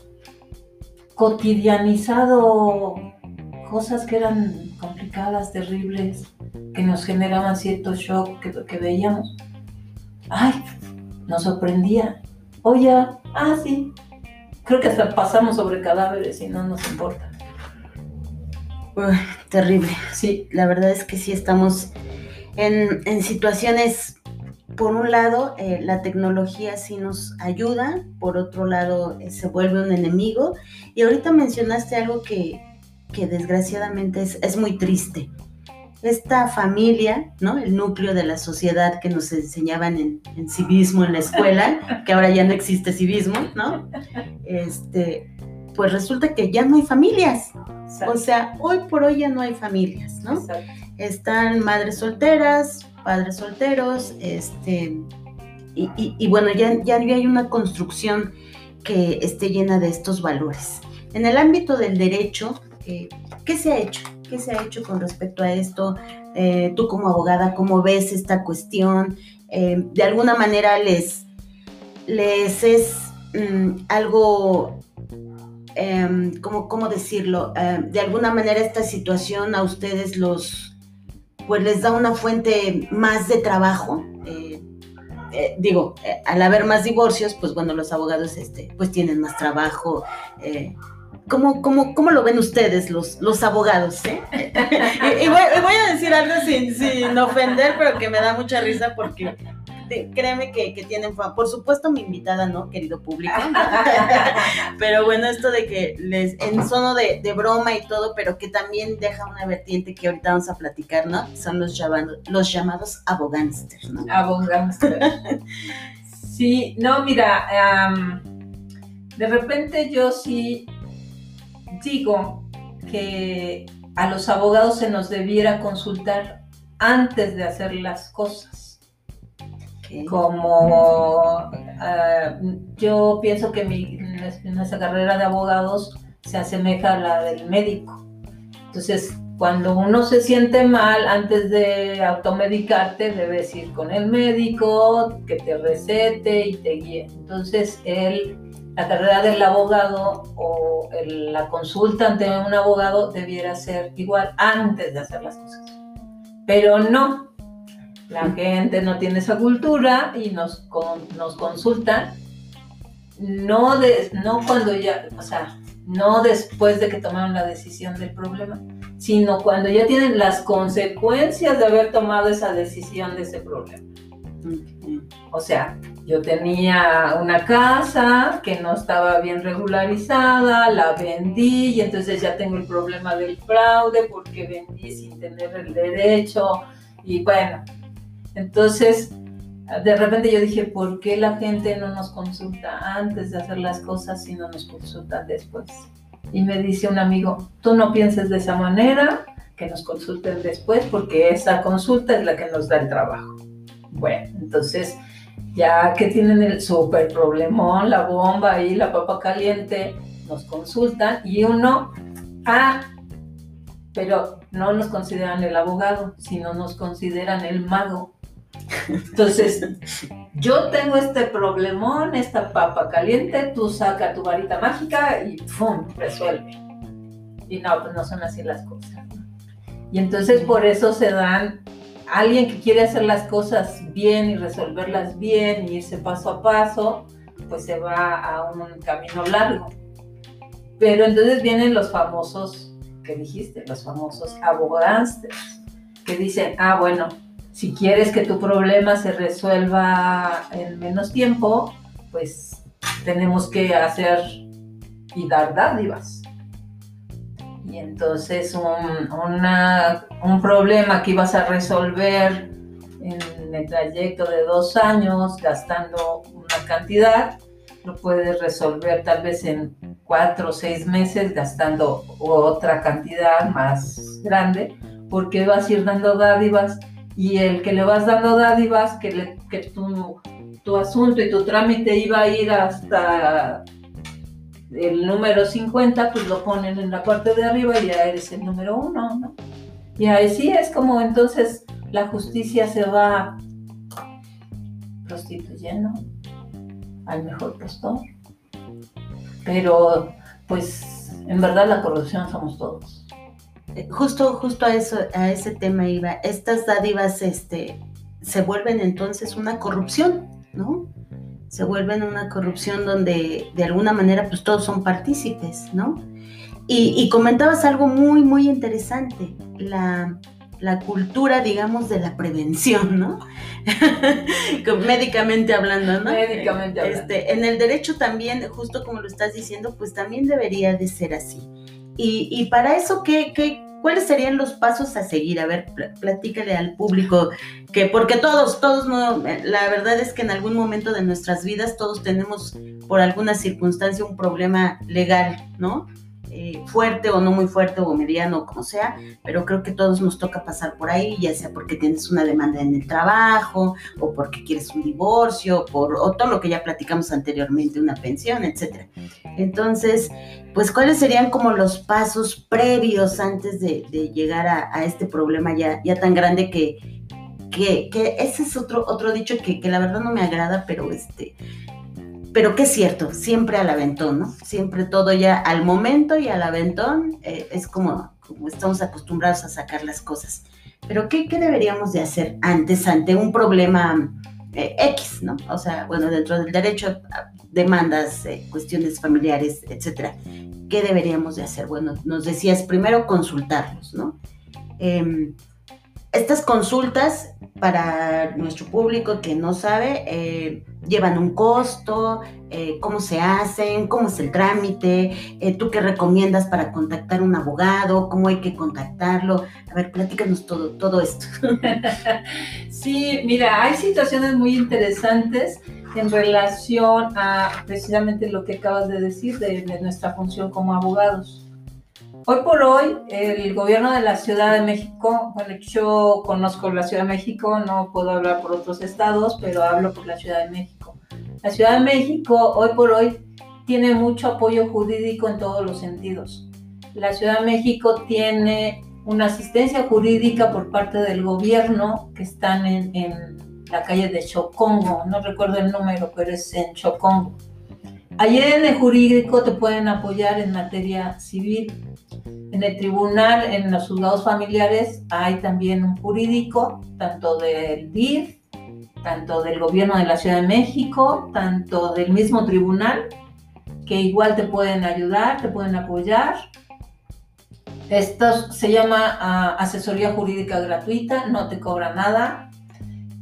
cotidianizado cosas que eran complicadas, terribles, que nos generaban cierto shock que, que veíamos. Ay, nos sorprendía. Oye, ah, sí. Creo que hasta pasamos sobre cadáveres y no nos importa. terrible. Sí, la verdad es que sí estamos en, en situaciones, por un lado, eh, la tecnología sí nos ayuda, por otro lado, eh, se vuelve un enemigo. Y ahorita mencionaste algo que, que desgraciadamente es, es muy triste esta familia, ¿no? El núcleo de la sociedad que nos enseñaban en, civismo en la escuela, que ahora ya no existe civismo, ¿no? Este, pues resulta que ya no hay familias. O sea, hoy por hoy ya no hay familias, ¿no? Están madres solteras, padres solteros, este, y, bueno, ya, ya hay una construcción que esté llena de estos valores. En el ámbito del derecho, eh, ¿qué se ha hecho? ¿Qué se ha hecho con respecto a esto? Eh, tú como abogada, ¿cómo ves esta cuestión? Eh, de alguna manera les, les es mm, algo, em, ¿cómo, decirlo? Em, de alguna manera esta situación a ustedes los, pues les da una fuente más de trabajo. Eh, digo, al haber más divorcios, pues bueno, los abogados este, pues tienen más trabajo ¿Cómo, cómo, cómo lo ven ustedes, los, los abogados? Eh? y, voy, a decir algo sin, sin ofender, pero que me da mucha risa porque créeme que, que tienen Por supuesto, mi invitada, ¿no? Querido público. pero bueno, esto de que les, en sono de, de, broma y todo, pero que también deja una vertiente que ahorita vamos a platicar, ¿no? Son los llamados, los llamados ¿no? Abogánster. sí, no, mira, de repente yo sí digo que a los abogados se nos debiera consultar antes de hacer las cosas como ah, yo pienso que mi, nuestra carrera de abogados se asemeja a la del médico. Entonces, cuando uno se siente mal, antes de automedicarte, debes ir con el médico, que te recete y te guíe. Entonces, él, la carrera del abogado o la consulta ante un abogado debiera ser igual antes de hacer las cosas. Pero no, la gente no tiene esa cultura y nos, nos consultan, no, de, no cuando ya, o sea, no después de que tomaron la decisión del problema, sino cuando ya tienen las consecuencias de haber tomado esa decisión de ese problema. O sea, yo tenía una casa que no estaba bien regularizada, la vendí y entonces ya tengo el problema del fraude porque vendí sin tener el derecho y bueno, entonces, de repente yo dije, ¿por qué la gente no nos consulta antes de hacer las cosas y no nos consulta después? Y me dice un amigo, tú no pienses de esa manera, que nos consulten después, porque esa consulta es la que nos da el trabajo. Bueno, entonces, ya que tienen el súper problemón, la bomba y la papa caliente, nos consultan y uno, ah, pero no nos consideran el abogado, sino nos consideran el mago. Entonces, yo tengo este problemón, esta papa caliente, tú saca tu varita mágica y ¡pum! resuelve. Y no, pues no son así las cosas. Y entonces por eso se dan, alguien que quiere hacer las cosas bien y resolverlas bien y irse paso a paso, pues se va a un camino largo. Pero entonces vienen los famosos, que dijiste, los famosos abogados, que dicen, ah, bueno, si quieres que tu problema se resuelva en menos tiempo, pues tenemos que hacer y dar dádivas. Entonces un, un problema que ibas a resolver en el trayecto de dos años gastando una cantidad, lo puedes resolver tal vez en cuatro o seis meses gastando otra cantidad más grande, porque vas a ir dando dádivas y el que le vas dando dádivas, que, le, que tu, tu, asunto y tu trámite iba a ir hasta el número 50, pues lo ponen en la parte de arriba y ya eres el número uno, ¿no? Y así es como entonces la justicia se va prostituyendo al mejor postor. Pero pues en verdad la corrupción somos todos justo, justo a eso, a ese tema iba. Estas dádivas, este, se vuelven entonces una corrupción, ¿no? Se vuelven una corrupción donde de alguna manera pues todos son partícipes, ¿no? Y, comentabas algo muy, muy interesante, la, cultura, digamos, de la prevención, ¿no? Médicamente hablando, ¿no? Médicamente hablando. Este, en el derecho también, justo como lo estás diciendo, pues también debería de ser así. Y, y para eso, ¿qué, qué, ¿Cuáles serían los pasos a seguir? A ver, platícale al público, que porque todos, todos no, la verdad es que en algún momento de nuestras vidas todos tenemos por alguna circunstancia un problema legal, ¿no? Eh, fuerte o no muy fuerte o mediano, como sea, pero creo que todos nos toca pasar por ahí, ya sea porque tienes una demanda en el trabajo o porque quieres un divorcio, por, o todo lo que ya platicamos anteriormente, una pensión, etc. Entonces, pues, ¿cuáles serían como los pasos previos antes de, llegar a, este problema ya, ya tan grande que, que, ese es otro, otro dicho que, que la verdad no me agrada, pero este pero que es cierto, siempre al aventón, ¿no? Siempre todo ya al momento y al aventón eh, es como, como estamos acostumbrados a sacar las cosas. Pero ¿qué, qué deberíamos de hacer antes ante un problema eh, X, ¿no? O sea, bueno, dentro del derecho, demandas, eh, cuestiones familiares, etcétera. ¿qué deberíamos de hacer? Bueno, nos decías primero consultarlos, ¿no? Estas consultas para nuestro público que no sabe, eh, llevan un costo, eh, cómo se hacen, cómo es el trámite, eh, tú qué recomiendas para contactar un abogado, cómo hay que contactarlo. A ver, platícanos todo, todo esto. sí, mira, hay situaciones muy interesantes en relación a precisamente lo que acabas de decir de nuestra función como abogados. Hoy por hoy, el gobierno de la Ciudad de México, bueno, yo conozco la Ciudad de México, no puedo hablar por otros estados, pero hablo por la Ciudad de México. La Ciudad de México, hoy por hoy, tiene mucho apoyo jurídico en todos los sentidos. La Ciudad de México tiene una asistencia jurídica por parte del gobierno que están en, en la calle de Chocongo, no recuerdo el número, pero es en Chocongo. Allí en el jurídico te pueden apoyar en materia civil. En el tribunal, en los juzgados familiares, hay también un jurídico, tanto del DIF, tanto del gobierno de la Ciudad de México, tanto del mismo tribunal, que igual te pueden ayudar, te pueden apoyar. Esto se llama ah, asesoría jurídica gratuita, no te cobra nada.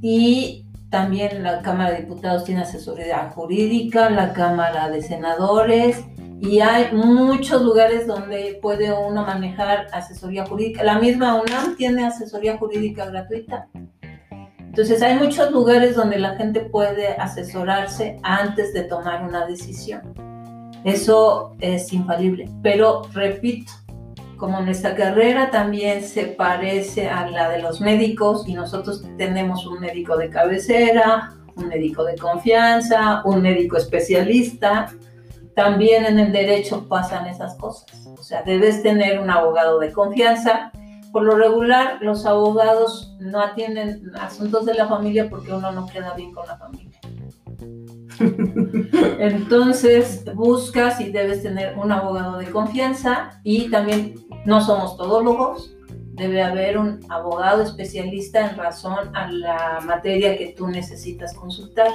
Y también la Cámara de Diputados tiene asesoría jurídica, la Cámara de Senadores y hay muchos lugares donde puede uno manejar asesoría jurídica. La misma UNAM tiene asesoría jurídica gratuita. Entonces hay muchos lugares donde la gente puede asesorarse antes de tomar una decisión. Eso es infalible. Pero repito, como nuestra carrera también se parece a la de los médicos y nosotros tenemos un médico de cabecera, un médico de confianza, un médico especialista, también en el derecho pasan esas cosas. O sea, debes tener un abogado de confianza. Por lo regular, los abogados no atienden asuntos de la familia porque uno no queda bien con la familia. Entonces buscas y debes tener un abogado de confianza y también no somos todólogos, debe haber un abogado especialista en razón a la materia que tú necesitas consultar.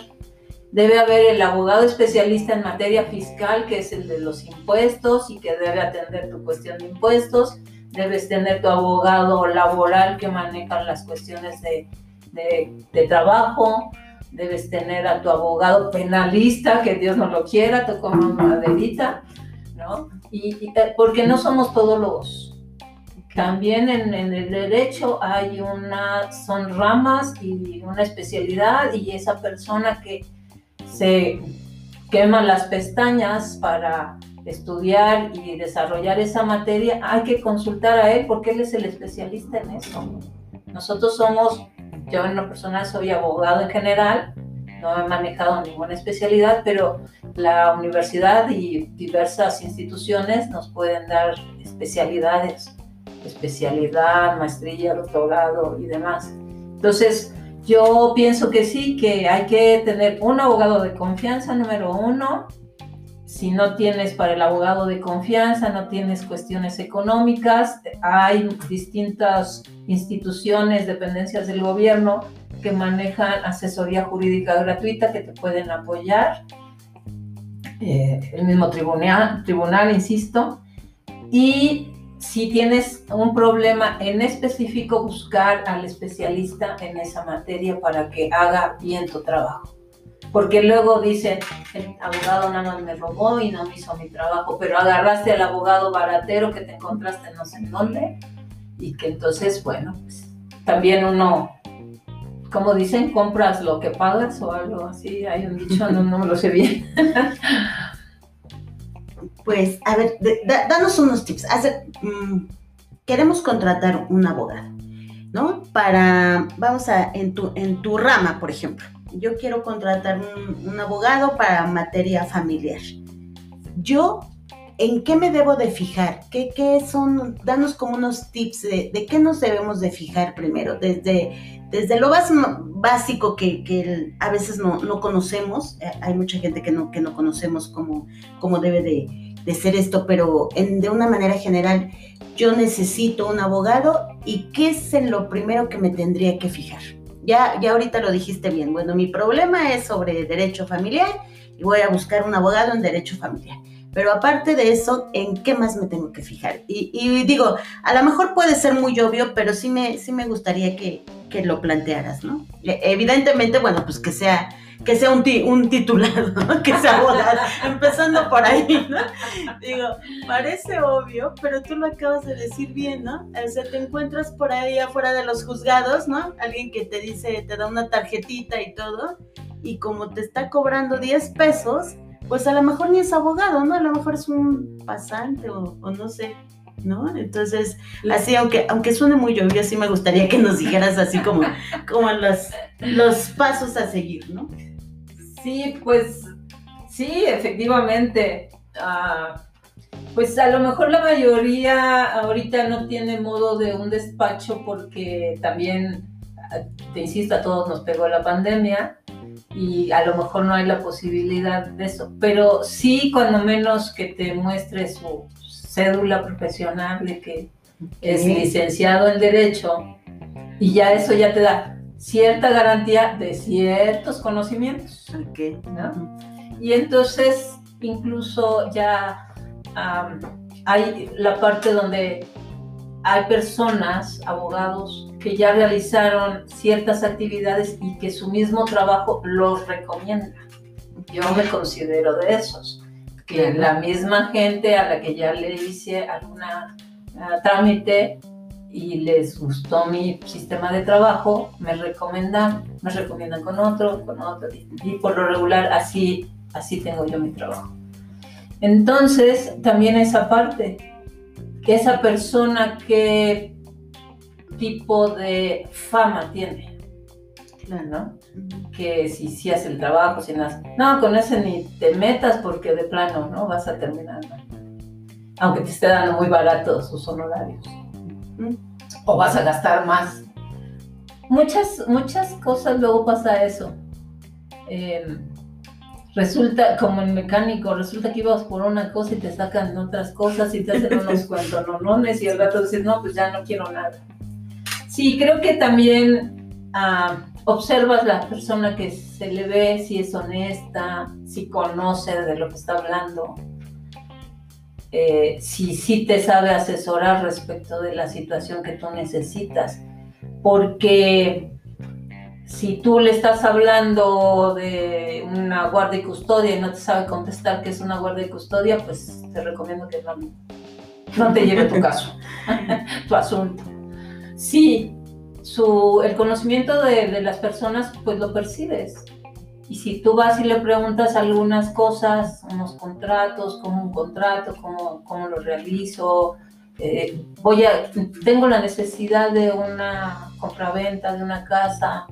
Debe haber el abogado especialista en materia fiscal, que es el de los impuestos y que debe atender tu cuestión de impuestos. Debes tener tu abogado laboral que maneja las cuestiones de, de trabajo debes tener a tu abogado penalista, que Dios no lo quiera, como maderita, ¿no? Y, eh, porque no somos todólogos. También en, en, el derecho hay una, son ramas y una especialidad y esa persona que se quema las pestañas para estudiar y desarrollar esa materia, hay que consultar a él porque él es el especialista en eso. Nosotros somos yo en lo personal soy abogado en general, no he manejado ninguna especialidad, pero la universidad y diversas instituciones nos pueden dar especialidades, especialidad, maestría, doctorado y demás. Entonces, yo pienso que sí, que hay que tener un abogado de confianza, número uno, si no tienes para el abogado de confianza, no tienes cuestiones económicas, hay distintas instituciones, dependencias del gobierno que manejan asesoría jurídica gratuita que te pueden apoyar. Eh, el mismo tribunal, tribunal, insisto. Y si tienes un problema en específico, buscar al especialista en esa materia para que haga bien tu trabajo porque luego dicen, el abogado nada más me robó y no me hizo mi trabajo, pero agarraste al abogado baratero que te encontraste no sé en dónde, y que entonces, bueno, pues, también uno, como dicen, compras lo que pagas o algo así, hay un dicho, no, no lo sé bien. pues, a ver, danos unos tips. Mm, queremos contratar un abogado, ¿no? Para, vamos a, en tu, en tu rama, por ejemplo yo quiero contratar un, abogado para materia familiar. Yo, ¿en qué me debo de fijar? ¿Qué, qué son? Danos como unos tips de, qué nos debemos de fijar primero, desde, desde lo básico que, a veces no, conocemos. Eh, hay mucha gente que no, que no conocemos cómo, cómo debe de, ser esto, pero de una manera general, yo necesito un abogado y qué es lo primero que me tendría que fijar ya, ya ahorita lo dijiste bien. Bueno, mi problema es sobre derecho familiar y voy a buscar un abogado en derecho familiar. Pero aparte de eso, ¿en qué más me tengo que fijar? Y, digo, a lo mejor puede ser muy obvio, pero sí me, sí me gustaría que, que lo plantearas, ¿no? E, evidentemente, bueno, pues que sea que sea un, un titular, ¿no? que sea abogado, empezando por ahí, ¿no? Digo, parece obvio, pero tú lo acabas de decir bien, ¿no? O sea, te encuentras por ahí afuera de los juzgados, ¿no? Alguien que te dice, te da una tarjetita y todo, y como te está cobrando 10 pesos, pues a lo mejor ni es abogado, ¿no? A lo mejor es un pasante o, o no sé, ¿no? Entonces, así, aunque, aunque suene muy obvio, sí me gustaría que nos dijeras así como, como los, los pasos a seguir, ¿no? Sí, pues sí, efectivamente. Ah, pues a lo mejor la mayoría ahorita no tiene modo de un despacho porque también, ah, te insisto, a todos nos pegó la pandemia y a lo mejor no hay la posibilidad de eso, pero sí cuando menos que te muestre su cédula profesional de que es licenciado en derecho y ya eso ya te da cierta garantía de ciertos conocimientos. Y entonces incluso ya hay la parte donde hay personas, abogados, que ya realizaron ciertas actividades y que su mismo trabajo los recomienda. Yo me considero de esos, que la misma gente a la que ya le hice alguna ah, trámite y les gustó mi sistema de trabajo, me recomiendan, me recomiendan con otro, con otro, y por lo regular así, así tengo yo mi trabajo. Entonces, también esa parte, que esa persona qué tipo de fama tiene, ¿no? Que si, si hace el trabajo, si no No, con ese ni te metas porque de plano, ¿no? Vas a terminar, Aunque te esté dando muy barato sus honorarios o vas a gastar más. Muchas, muchas cosas luego pasa eso. Em, resulta, como en mecánico, resulta que ibas por una cosa y te sacan otras cosas y te hacen unos cuantononones y al rato dices, no, pues ya no quiero nada. Sí, creo que también ah, observas la persona que se le ve, si es honesta, si conoce de lo que está hablando, eh, si sí te sabe asesorar respecto de la situación que tú necesitas. Porque si tú le estás hablando de una guardia y custodia y no te sabe contestar que es una guardia y custodia, pues te recomiendo que no, no te lleve tu caso, tu asunto. Sí, su, el conocimiento de, de las personas, pues lo percibes y si tú vas y le preguntas algunas cosas, unos contratos, como un contrato, cómo, cómo lo realizo, eh, voy a, tengo la necesidad de una compraventa de una casa,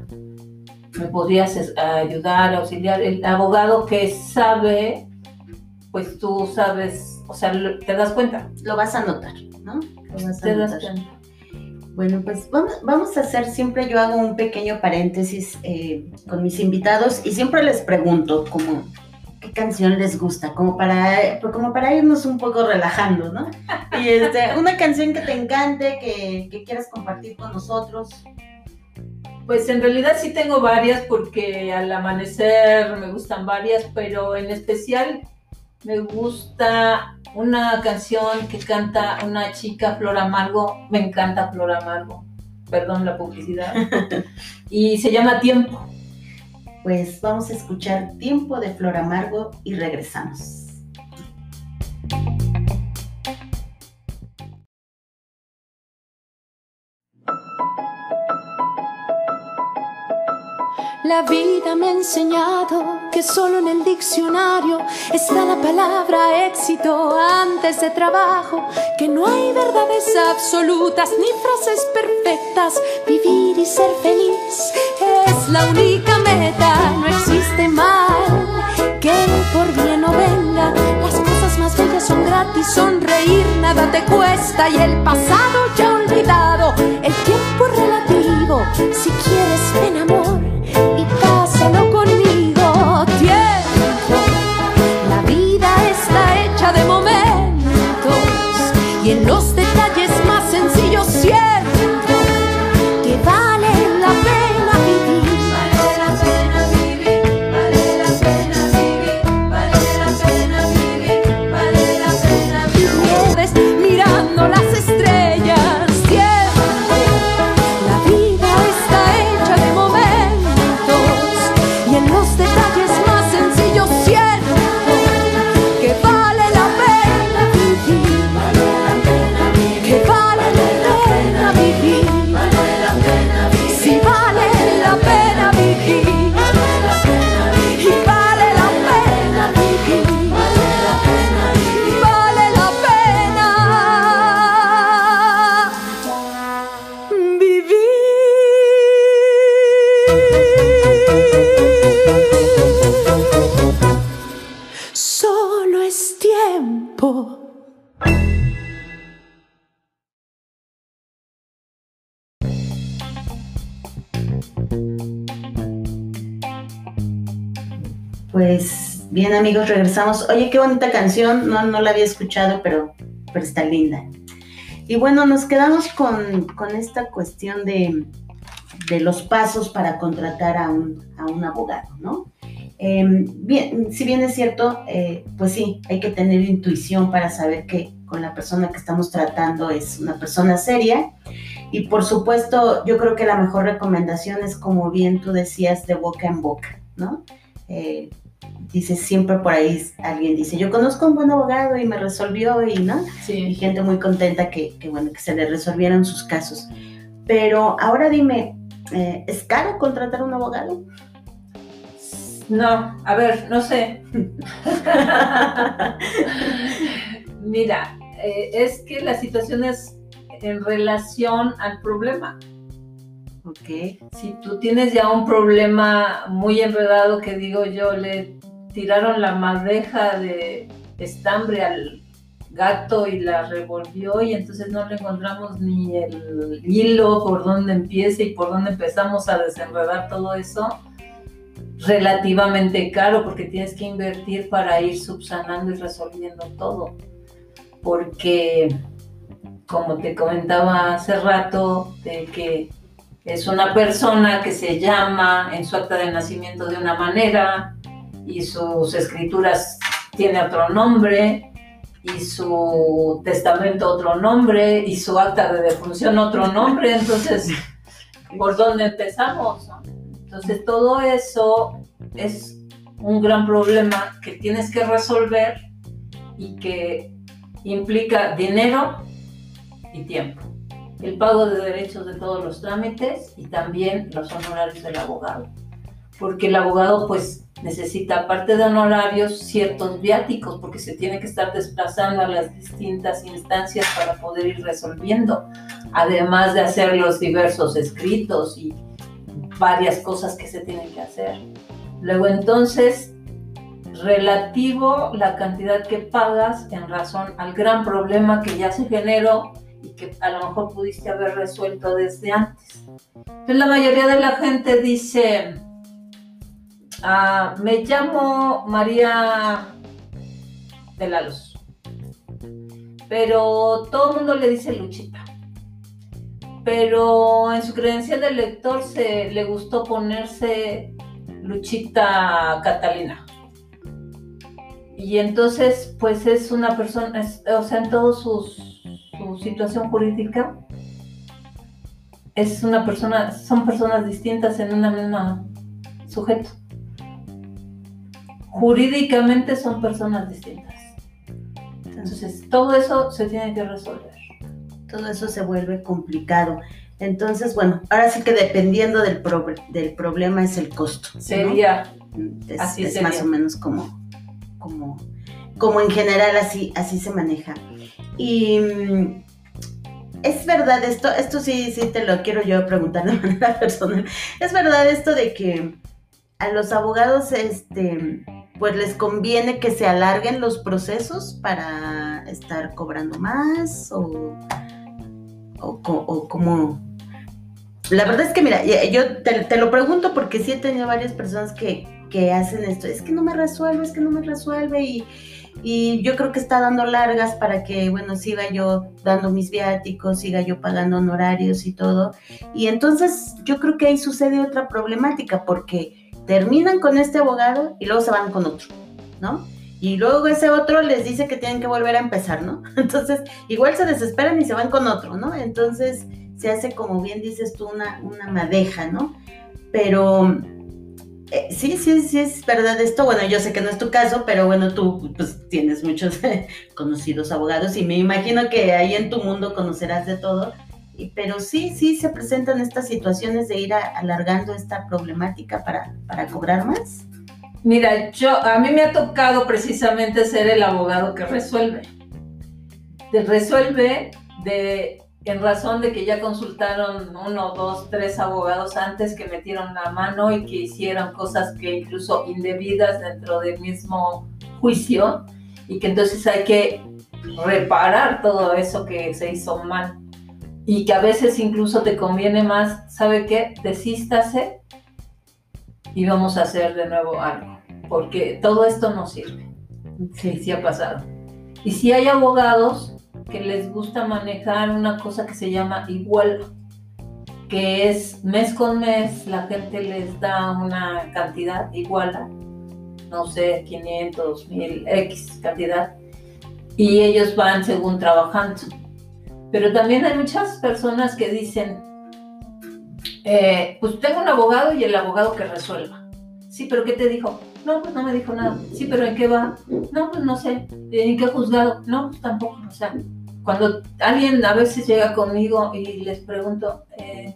me podrías ayudar, auxiliar. El abogado que sabe, pues tú sabes, o sea, te das cuenta. Lo vas a notar, ¿no? te das cuenta. Bueno, pues vamos, a hacer, siempre yo hago un pequeño paréntesis eh, con mis invitados y siempre les pregunto como qué canción les gusta, como para, como para irnos un poco relajando, ¿no? Y este, una canción que te encante, que, que quieras compartir con nosotros. Pues en realidad sí tengo varias porque al amanecer me gustan varias, pero en especial me gusta una canción que canta una chica, Flor Amargo. Me encanta Flor Amargo. Perdón la publicidad. y se llama Tiempo. Pues vamos a escuchar Tiempo de Flor Amargo y regresamos. La vida me ha enseñado que solo en el diccionario está la palabra éxito antes de trabajo, que no hay verdades absolutas ni frases perfectas, vivir y ser feliz es la única meta, no existe mal, que por bien o venga, las cosas más bellas son gratis, sonreír nada te cuesta. Y el pasado ya olvidado, el tiempo es relativo, si quieres ven Pues bien amigos, regresamos. Oye, qué bonita canción, no, no la había escuchado, pero, pero está linda. Y bueno, nos quedamos con, con esta cuestión de, de, los pasos para contratar a un, a un abogado, ¿no? Eh, bien, si bien es cierto, eh, pues sí, hay que tener intuición para saber que con la persona que estamos tratando es una persona seria. Y por supuesto, yo creo que la mejor recomendación es, como bien tú decías, de boca en boca, ¿no? Eh, dice siempre por ahí alguien dice yo conozco a un buen abogado y me resolvió y no Sí. y gente muy contenta que, que, bueno que se le resolvieran sus casos pero ahora dime eh, es caro contratar a un abogado No, a ver, no sé. Mira, eh, es que la situación es en relación al problema. ok Si tú tienes ya un problema muy enredado, que digo yo, le tiraron la madeja de estambre al gato y la revolvió y entonces no le encontramos ni el hilo por donde empiece y por dónde empezamos a desenredar todo eso, relativamente caro porque tienes que invertir para ir subsanando y resolviendo todo. Porque, como te comentaba hace rato, de que es una persona que se llama en su acta de nacimiento de una manera y sus escrituras tiene otro nombre y su testamento otro nombre y su acta de defunción otro nombre, entonces, ¿por dónde empezamos? no? Entonces, todo eso es un gran problema que tienes que resolver y que implica dinero y tiempo. El pago de derechos de todos los trámites y también los honorarios del abogado. Porque el abogado pues necesita, aparte de honorarios, ciertos viáticos, porque se tiene que estar desplazando a las distintas instancias para poder ir resolviendo, además de hacer los diversos escritos y varias cosas que se tienen que hacer. Luego entonces, relativo la cantidad que pagas en razón al gran problema que ya se generó y que a lo mejor pudiste haber resuelto desde antes. Entonces la mayoría de la gente dice, ah, me llamo María de la Luz, pero todo el mundo le dice Luchita pero en su credencial de lector se le gustó ponerse Luchita Catalina. Y entonces, pues es una persona, es, o sea, en toda su, situación jurídica, es una persona, son personas distintas en una misma sujeto. Jurídicamente son personas distintas. Entonces, todo eso se tiene que resolver todo eso se vuelve complicado. Entonces, bueno, ahora sí que dependiendo del, pro del problema es el costo. ¿no? Sería. Es, así es sería. más o menos como, como, como en general así, así se maneja. Y mm, es verdad esto, esto sí, sí te lo quiero yo preguntar de manera personal. Es verdad esto de que a los abogados, este, pues les conviene que se alarguen los procesos para estar cobrando más o o, como... La verdad es que, mira, yo te, te, lo pregunto porque sí he tenido varias personas que, que hacen esto. Es que no me resuelve, es que no me resuelve y, y yo creo que está dando largas para que, bueno, siga yo dando mis viáticos, siga yo pagando honorarios y todo. Y entonces yo creo que ahí sucede otra problemática porque terminan con este abogado y luego se van con otro, ¿no? y luego ese otro les dice que tienen que volver a empezar, ¿no? Entonces, igual se desesperan y se van con otro, ¿no? Entonces, se hace, como bien dices tú, una, una madeja, ¿no? Pero eh, sí, sí, sí es verdad esto. Bueno, yo sé que no es tu caso, pero bueno, tú pues tienes muchos conocidos abogados y me imagino que ahí en tu mundo conocerás de todo. Pero sí, sí se presentan estas situaciones de ir a, alargando esta problemática para, para cobrar más. Mira, yo a mí me ha tocado precisamente ser el abogado que resuelve. Te resuelve de en razón de que ya consultaron uno, dos, tres abogados antes que metieron la mano y que hicieron cosas que incluso indebidas dentro del mismo juicio y que entonces hay que reparar todo eso que se hizo mal y que a veces incluso te conviene más, ¿sabe qué? Desístase y vamos a hacer de nuevo algo, porque todo esto no sirve. Sí, sí ha pasado. Y si hay abogados que les gusta manejar una cosa que se llama igual, que es mes con mes la gente les da una cantidad igual, no sé, 500, 1000, X cantidad, y ellos van según trabajando. Pero también hay muchas personas que dicen, eh, pues tengo un abogado y el abogado que resuelva. Sí, pero ¿qué te dijo? No, pues no me dijo nada. Sí, pero ¿en qué va? No, pues no sé. ¿En qué juzgado? No, pues tampoco. O sea, cuando alguien a veces llega conmigo y les pregunto, eh,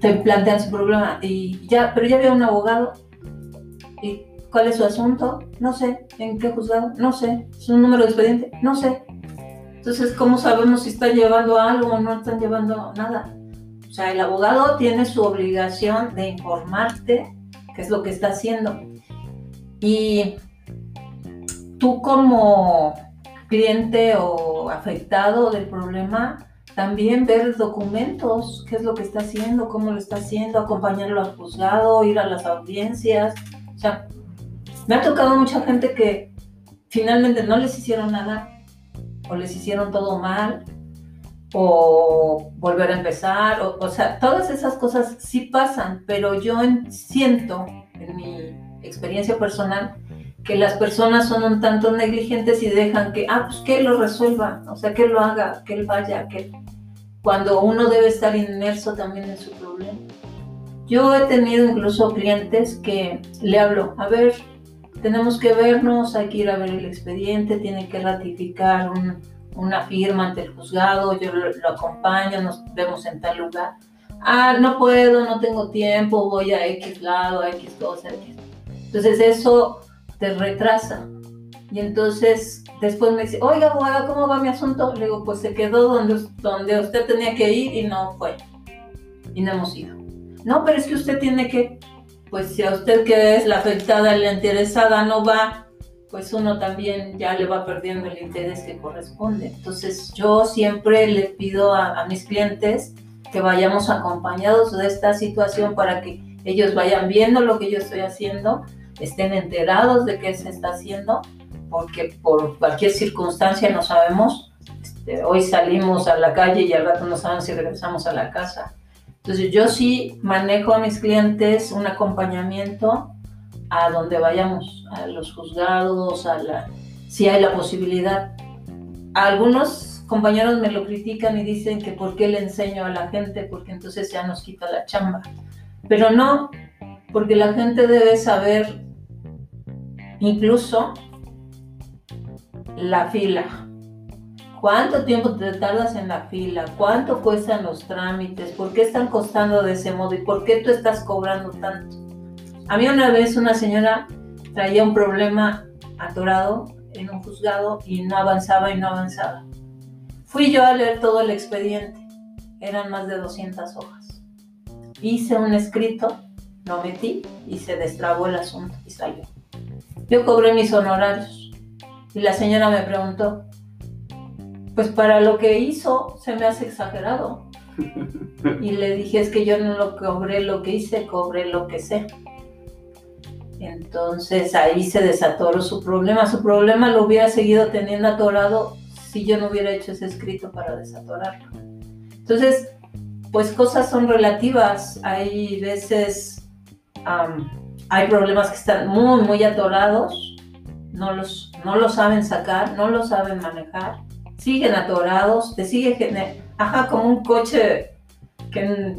te plantean su problema y ya, pero ya había un abogado y ¿cuál es su asunto? No sé. ¿En qué juzgado? No sé. ¿Es un número de expediente? No sé. Entonces, ¿cómo sabemos si están llevando algo o no están llevando nada? O sea, el abogado tiene su obligación de informarte qué es lo que está haciendo. Y tú como cliente o afectado del problema, también ver documentos, qué es lo que está haciendo, cómo lo está haciendo, acompañarlo al juzgado, ir a las audiencias. O sea, me ha tocado mucha gente que finalmente no les hicieron nada o les hicieron todo mal o volver a empezar, o, o sea, todas esas cosas sí pasan, pero yo siento en mi experiencia personal que las personas son un tanto negligentes y dejan que, ah, pues que lo resuelva, o sea, que lo haga, que él vaya, que cuando uno debe estar inmerso también en su problema. Yo he tenido incluso clientes que le hablo, a ver, tenemos que vernos, hay que ir a ver el expediente, tiene que ratificar una firma ante el juzgado, yo lo, acompaño, nos vemos en tal lugar. Ah, no puedo, no tengo tiempo, voy a X lado, a X cosa, X. Entonces eso te retrasa. Y entonces después me dice, oiga, abogada, ¿cómo va mi asunto? Le digo, pues se quedó donde, donde usted tenía que ir y no fue. Y no hemos ido. No, pero es que usted tiene que, pues si a usted que es la afectada, la interesada no va, pues uno también ya le va perdiendo el interés que corresponde. Entonces yo siempre le pido a, mis clientes que vayamos acompañados de esta situación para que ellos vayan viendo lo que yo estoy haciendo, estén enterados de qué se está haciendo, porque por cualquier circunstancia no sabemos. Este, hoy salimos a la calle y al rato no sabemos si regresamos a la casa. Entonces yo sí manejo a mis clientes un acompañamiento a donde vayamos, a los juzgados, si hay la posibilidad. Algunos compañeros me lo critican y dicen que por qué le enseño a la gente, porque entonces ya nos quita la chamba. Pero no, porque la gente debe saber incluso la fila. ¿Cuánto tiempo te tardas en la fila? ¿Cuánto cuestan los trámites? ¿Por qué están costando de ese modo? ¿Y por qué tú estás cobrando tanto? A mí una vez una señora traía un problema atorado en un juzgado y no avanzaba y no avanzaba. Fui yo a leer todo el expediente. Eran más de 200 hojas. Hice un escrito, lo metí y se destrabó el asunto y salió. Yo cobré mis honorarios y la señora me preguntó, pues para lo que hizo se me hace exagerado. Y le dije, es que yo no lo cobré lo que hice, cobré lo que sé. Entonces ahí se desatoró su problema. Su problema lo hubiera seguido teniendo atorado si yo no hubiera hecho ese escrito para desatorarlo. Entonces, pues cosas son relativas. Hay veces, hay problemas que están muy, muy atorados, no los, no lo saben sacar, no lo saben manejar, siguen atorados, te sigue, ajá, como un coche que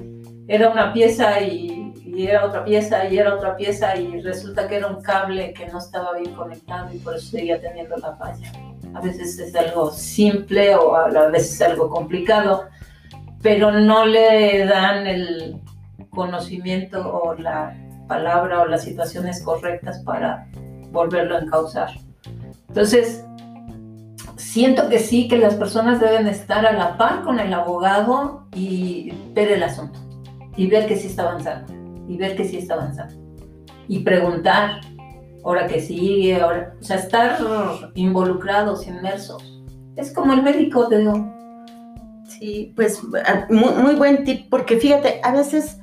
era una pieza y y era otra pieza y era otra pieza y resulta que era un cable que no estaba bien conectado y por eso seguía teniendo la falla. A veces es algo simple o a veces es algo complicado, pero no le dan el conocimiento o la palabra o las situaciones correctas para volverlo a encauzar. Entonces, siento que sí, que las personas deben estar a la par con el abogado y ver el asunto y ver que sí está avanzando y ver que sí está avanzando. Y preguntar, ahora que sí, ahora, o sea, estar involucrados, inmersos. Es como el médico, te digo. Sí, pues ah, muy, muy buen tip, porque fíjate, a veces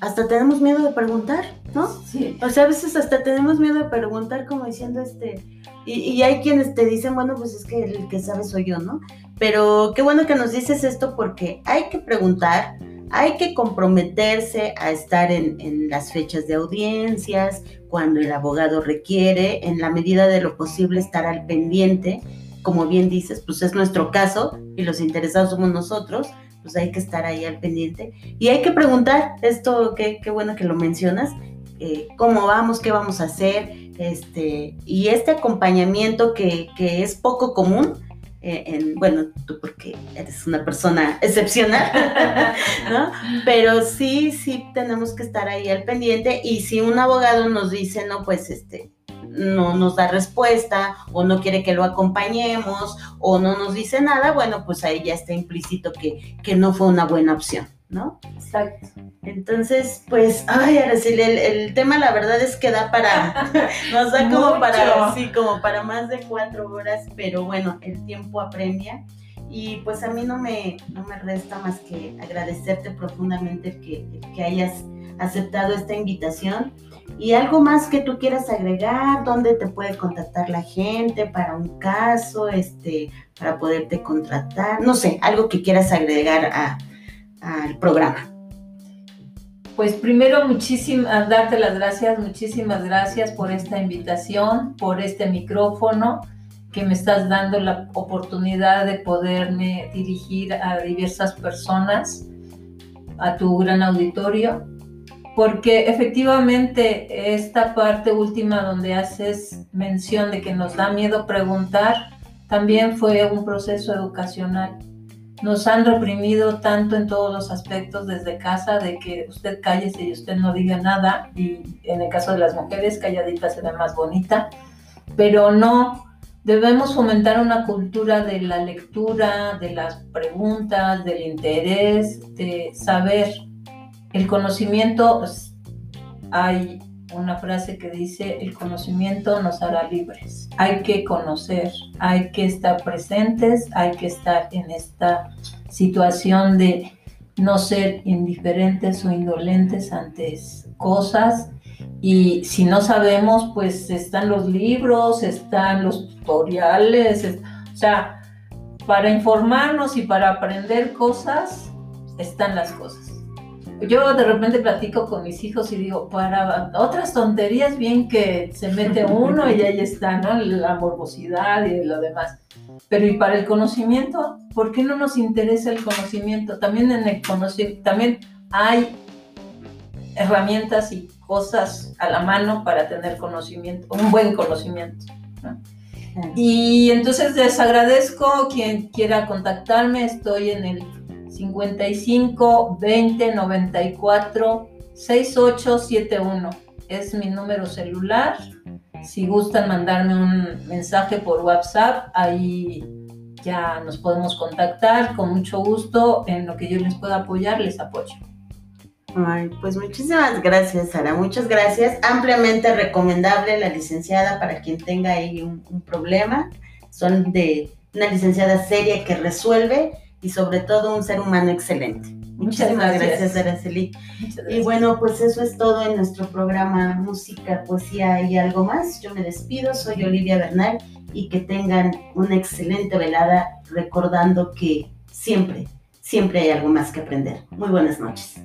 hasta tenemos miedo de preguntar, ¿no? Sí. O sea, a veces hasta tenemos miedo de preguntar, como diciendo, este, y, hay quienes te dicen, bueno, pues es que el que sabe soy yo, ¿no? Pero qué bueno que nos dices esto porque hay que preguntar, hay que comprometerse a estar en, en, las fechas de audiencias, cuando el abogado requiere, en la medida de lo posible estar al pendiente. Como bien dices, pues es nuestro caso y los interesados somos nosotros, pues hay que estar ahí al pendiente. Y hay que preguntar, esto, qué, qué bueno que lo mencionas, eh, cómo vamos, qué vamos a hacer, este, y este acompañamiento que, que es poco común, eh, en, bueno, tú porque eres una persona excepcional, ¿no? Pero sí, sí tenemos que estar ahí al pendiente y si un abogado nos dice, no, pues este, no nos da respuesta o no quiere que lo acompañemos o no nos dice nada, bueno, pues ahí ya está implícito que, que no fue una buena opción. ¿No? Exacto. Entonces, pues, ay, Araceli, el, el, tema la verdad es que da para, nos da como Mucho. para, sí, como para más de cuatro horas, pero bueno, el tiempo apremia. Y pues a mí no me, no me resta más que agradecerte profundamente el que, el que hayas aceptado esta invitación. Y algo más que tú quieras agregar, dónde te puede contactar la gente para un caso, este, para poderte contratar, no sé, algo que quieras agregar a, al programa. Pues primero muchísimas, darte las gracias, muchísimas gracias por esta invitación, por este micrófono que me estás dando la oportunidad de poderme dirigir a diversas personas, a tu gran auditorio, porque efectivamente esta parte última donde haces mención de que nos da miedo preguntar, también fue un proceso educacional nos han reprimido tanto en todos los aspectos desde casa de que usted cállese y usted no diga nada y en el caso de las mujeres calladita se ve más bonita, pero no debemos fomentar una cultura de la lectura, de las preguntas, del interés, de saber. El conocimiento, pues, hay una frase que dice, el conocimiento nos hará libres. Hay que conocer, hay que estar presentes, hay que estar en esta situación de no ser indiferentes o indolentes ante cosas. Y si no sabemos, pues están los libros, están los tutoriales, es, o sea, para informarnos y para aprender cosas, están las cosas yo de repente platico con mis hijos y digo, para otras tonterías, bien que se mete uno y ahí está, ¿no? La morbosidad y lo demás. Pero y para el conocimiento, ¿por qué no nos interesa el conocimiento? También en el conocimiento, también hay herramientas y cosas a la mano para tener conocimiento, un buen conocimiento. ¿no? Y entonces les agradezco quien quiera contactarme, estoy en el 55 20 94 6871. Es mi número celular. Si gustan mandarme un mensaje por WhatsApp, ahí ya nos podemos contactar con mucho gusto. En lo que yo les pueda apoyar, les apoyo. Ay, pues muchísimas gracias, Sara. Muchas gracias. Ampliamente recomendable la licenciada para quien tenga ahí un, un problema. Son de una licenciada seria que resuelve y sobre todo un ser humano excelente. Muchas Muchísimas gracias, gracias Araceli. Y bueno, pues eso es todo en nuestro programa Música, Poesía y algo más. Yo me despido, soy Olivia Bernal y que tengan una excelente velada recordando que siempre, siempre hay algo más que aprender. Muy buenas noches.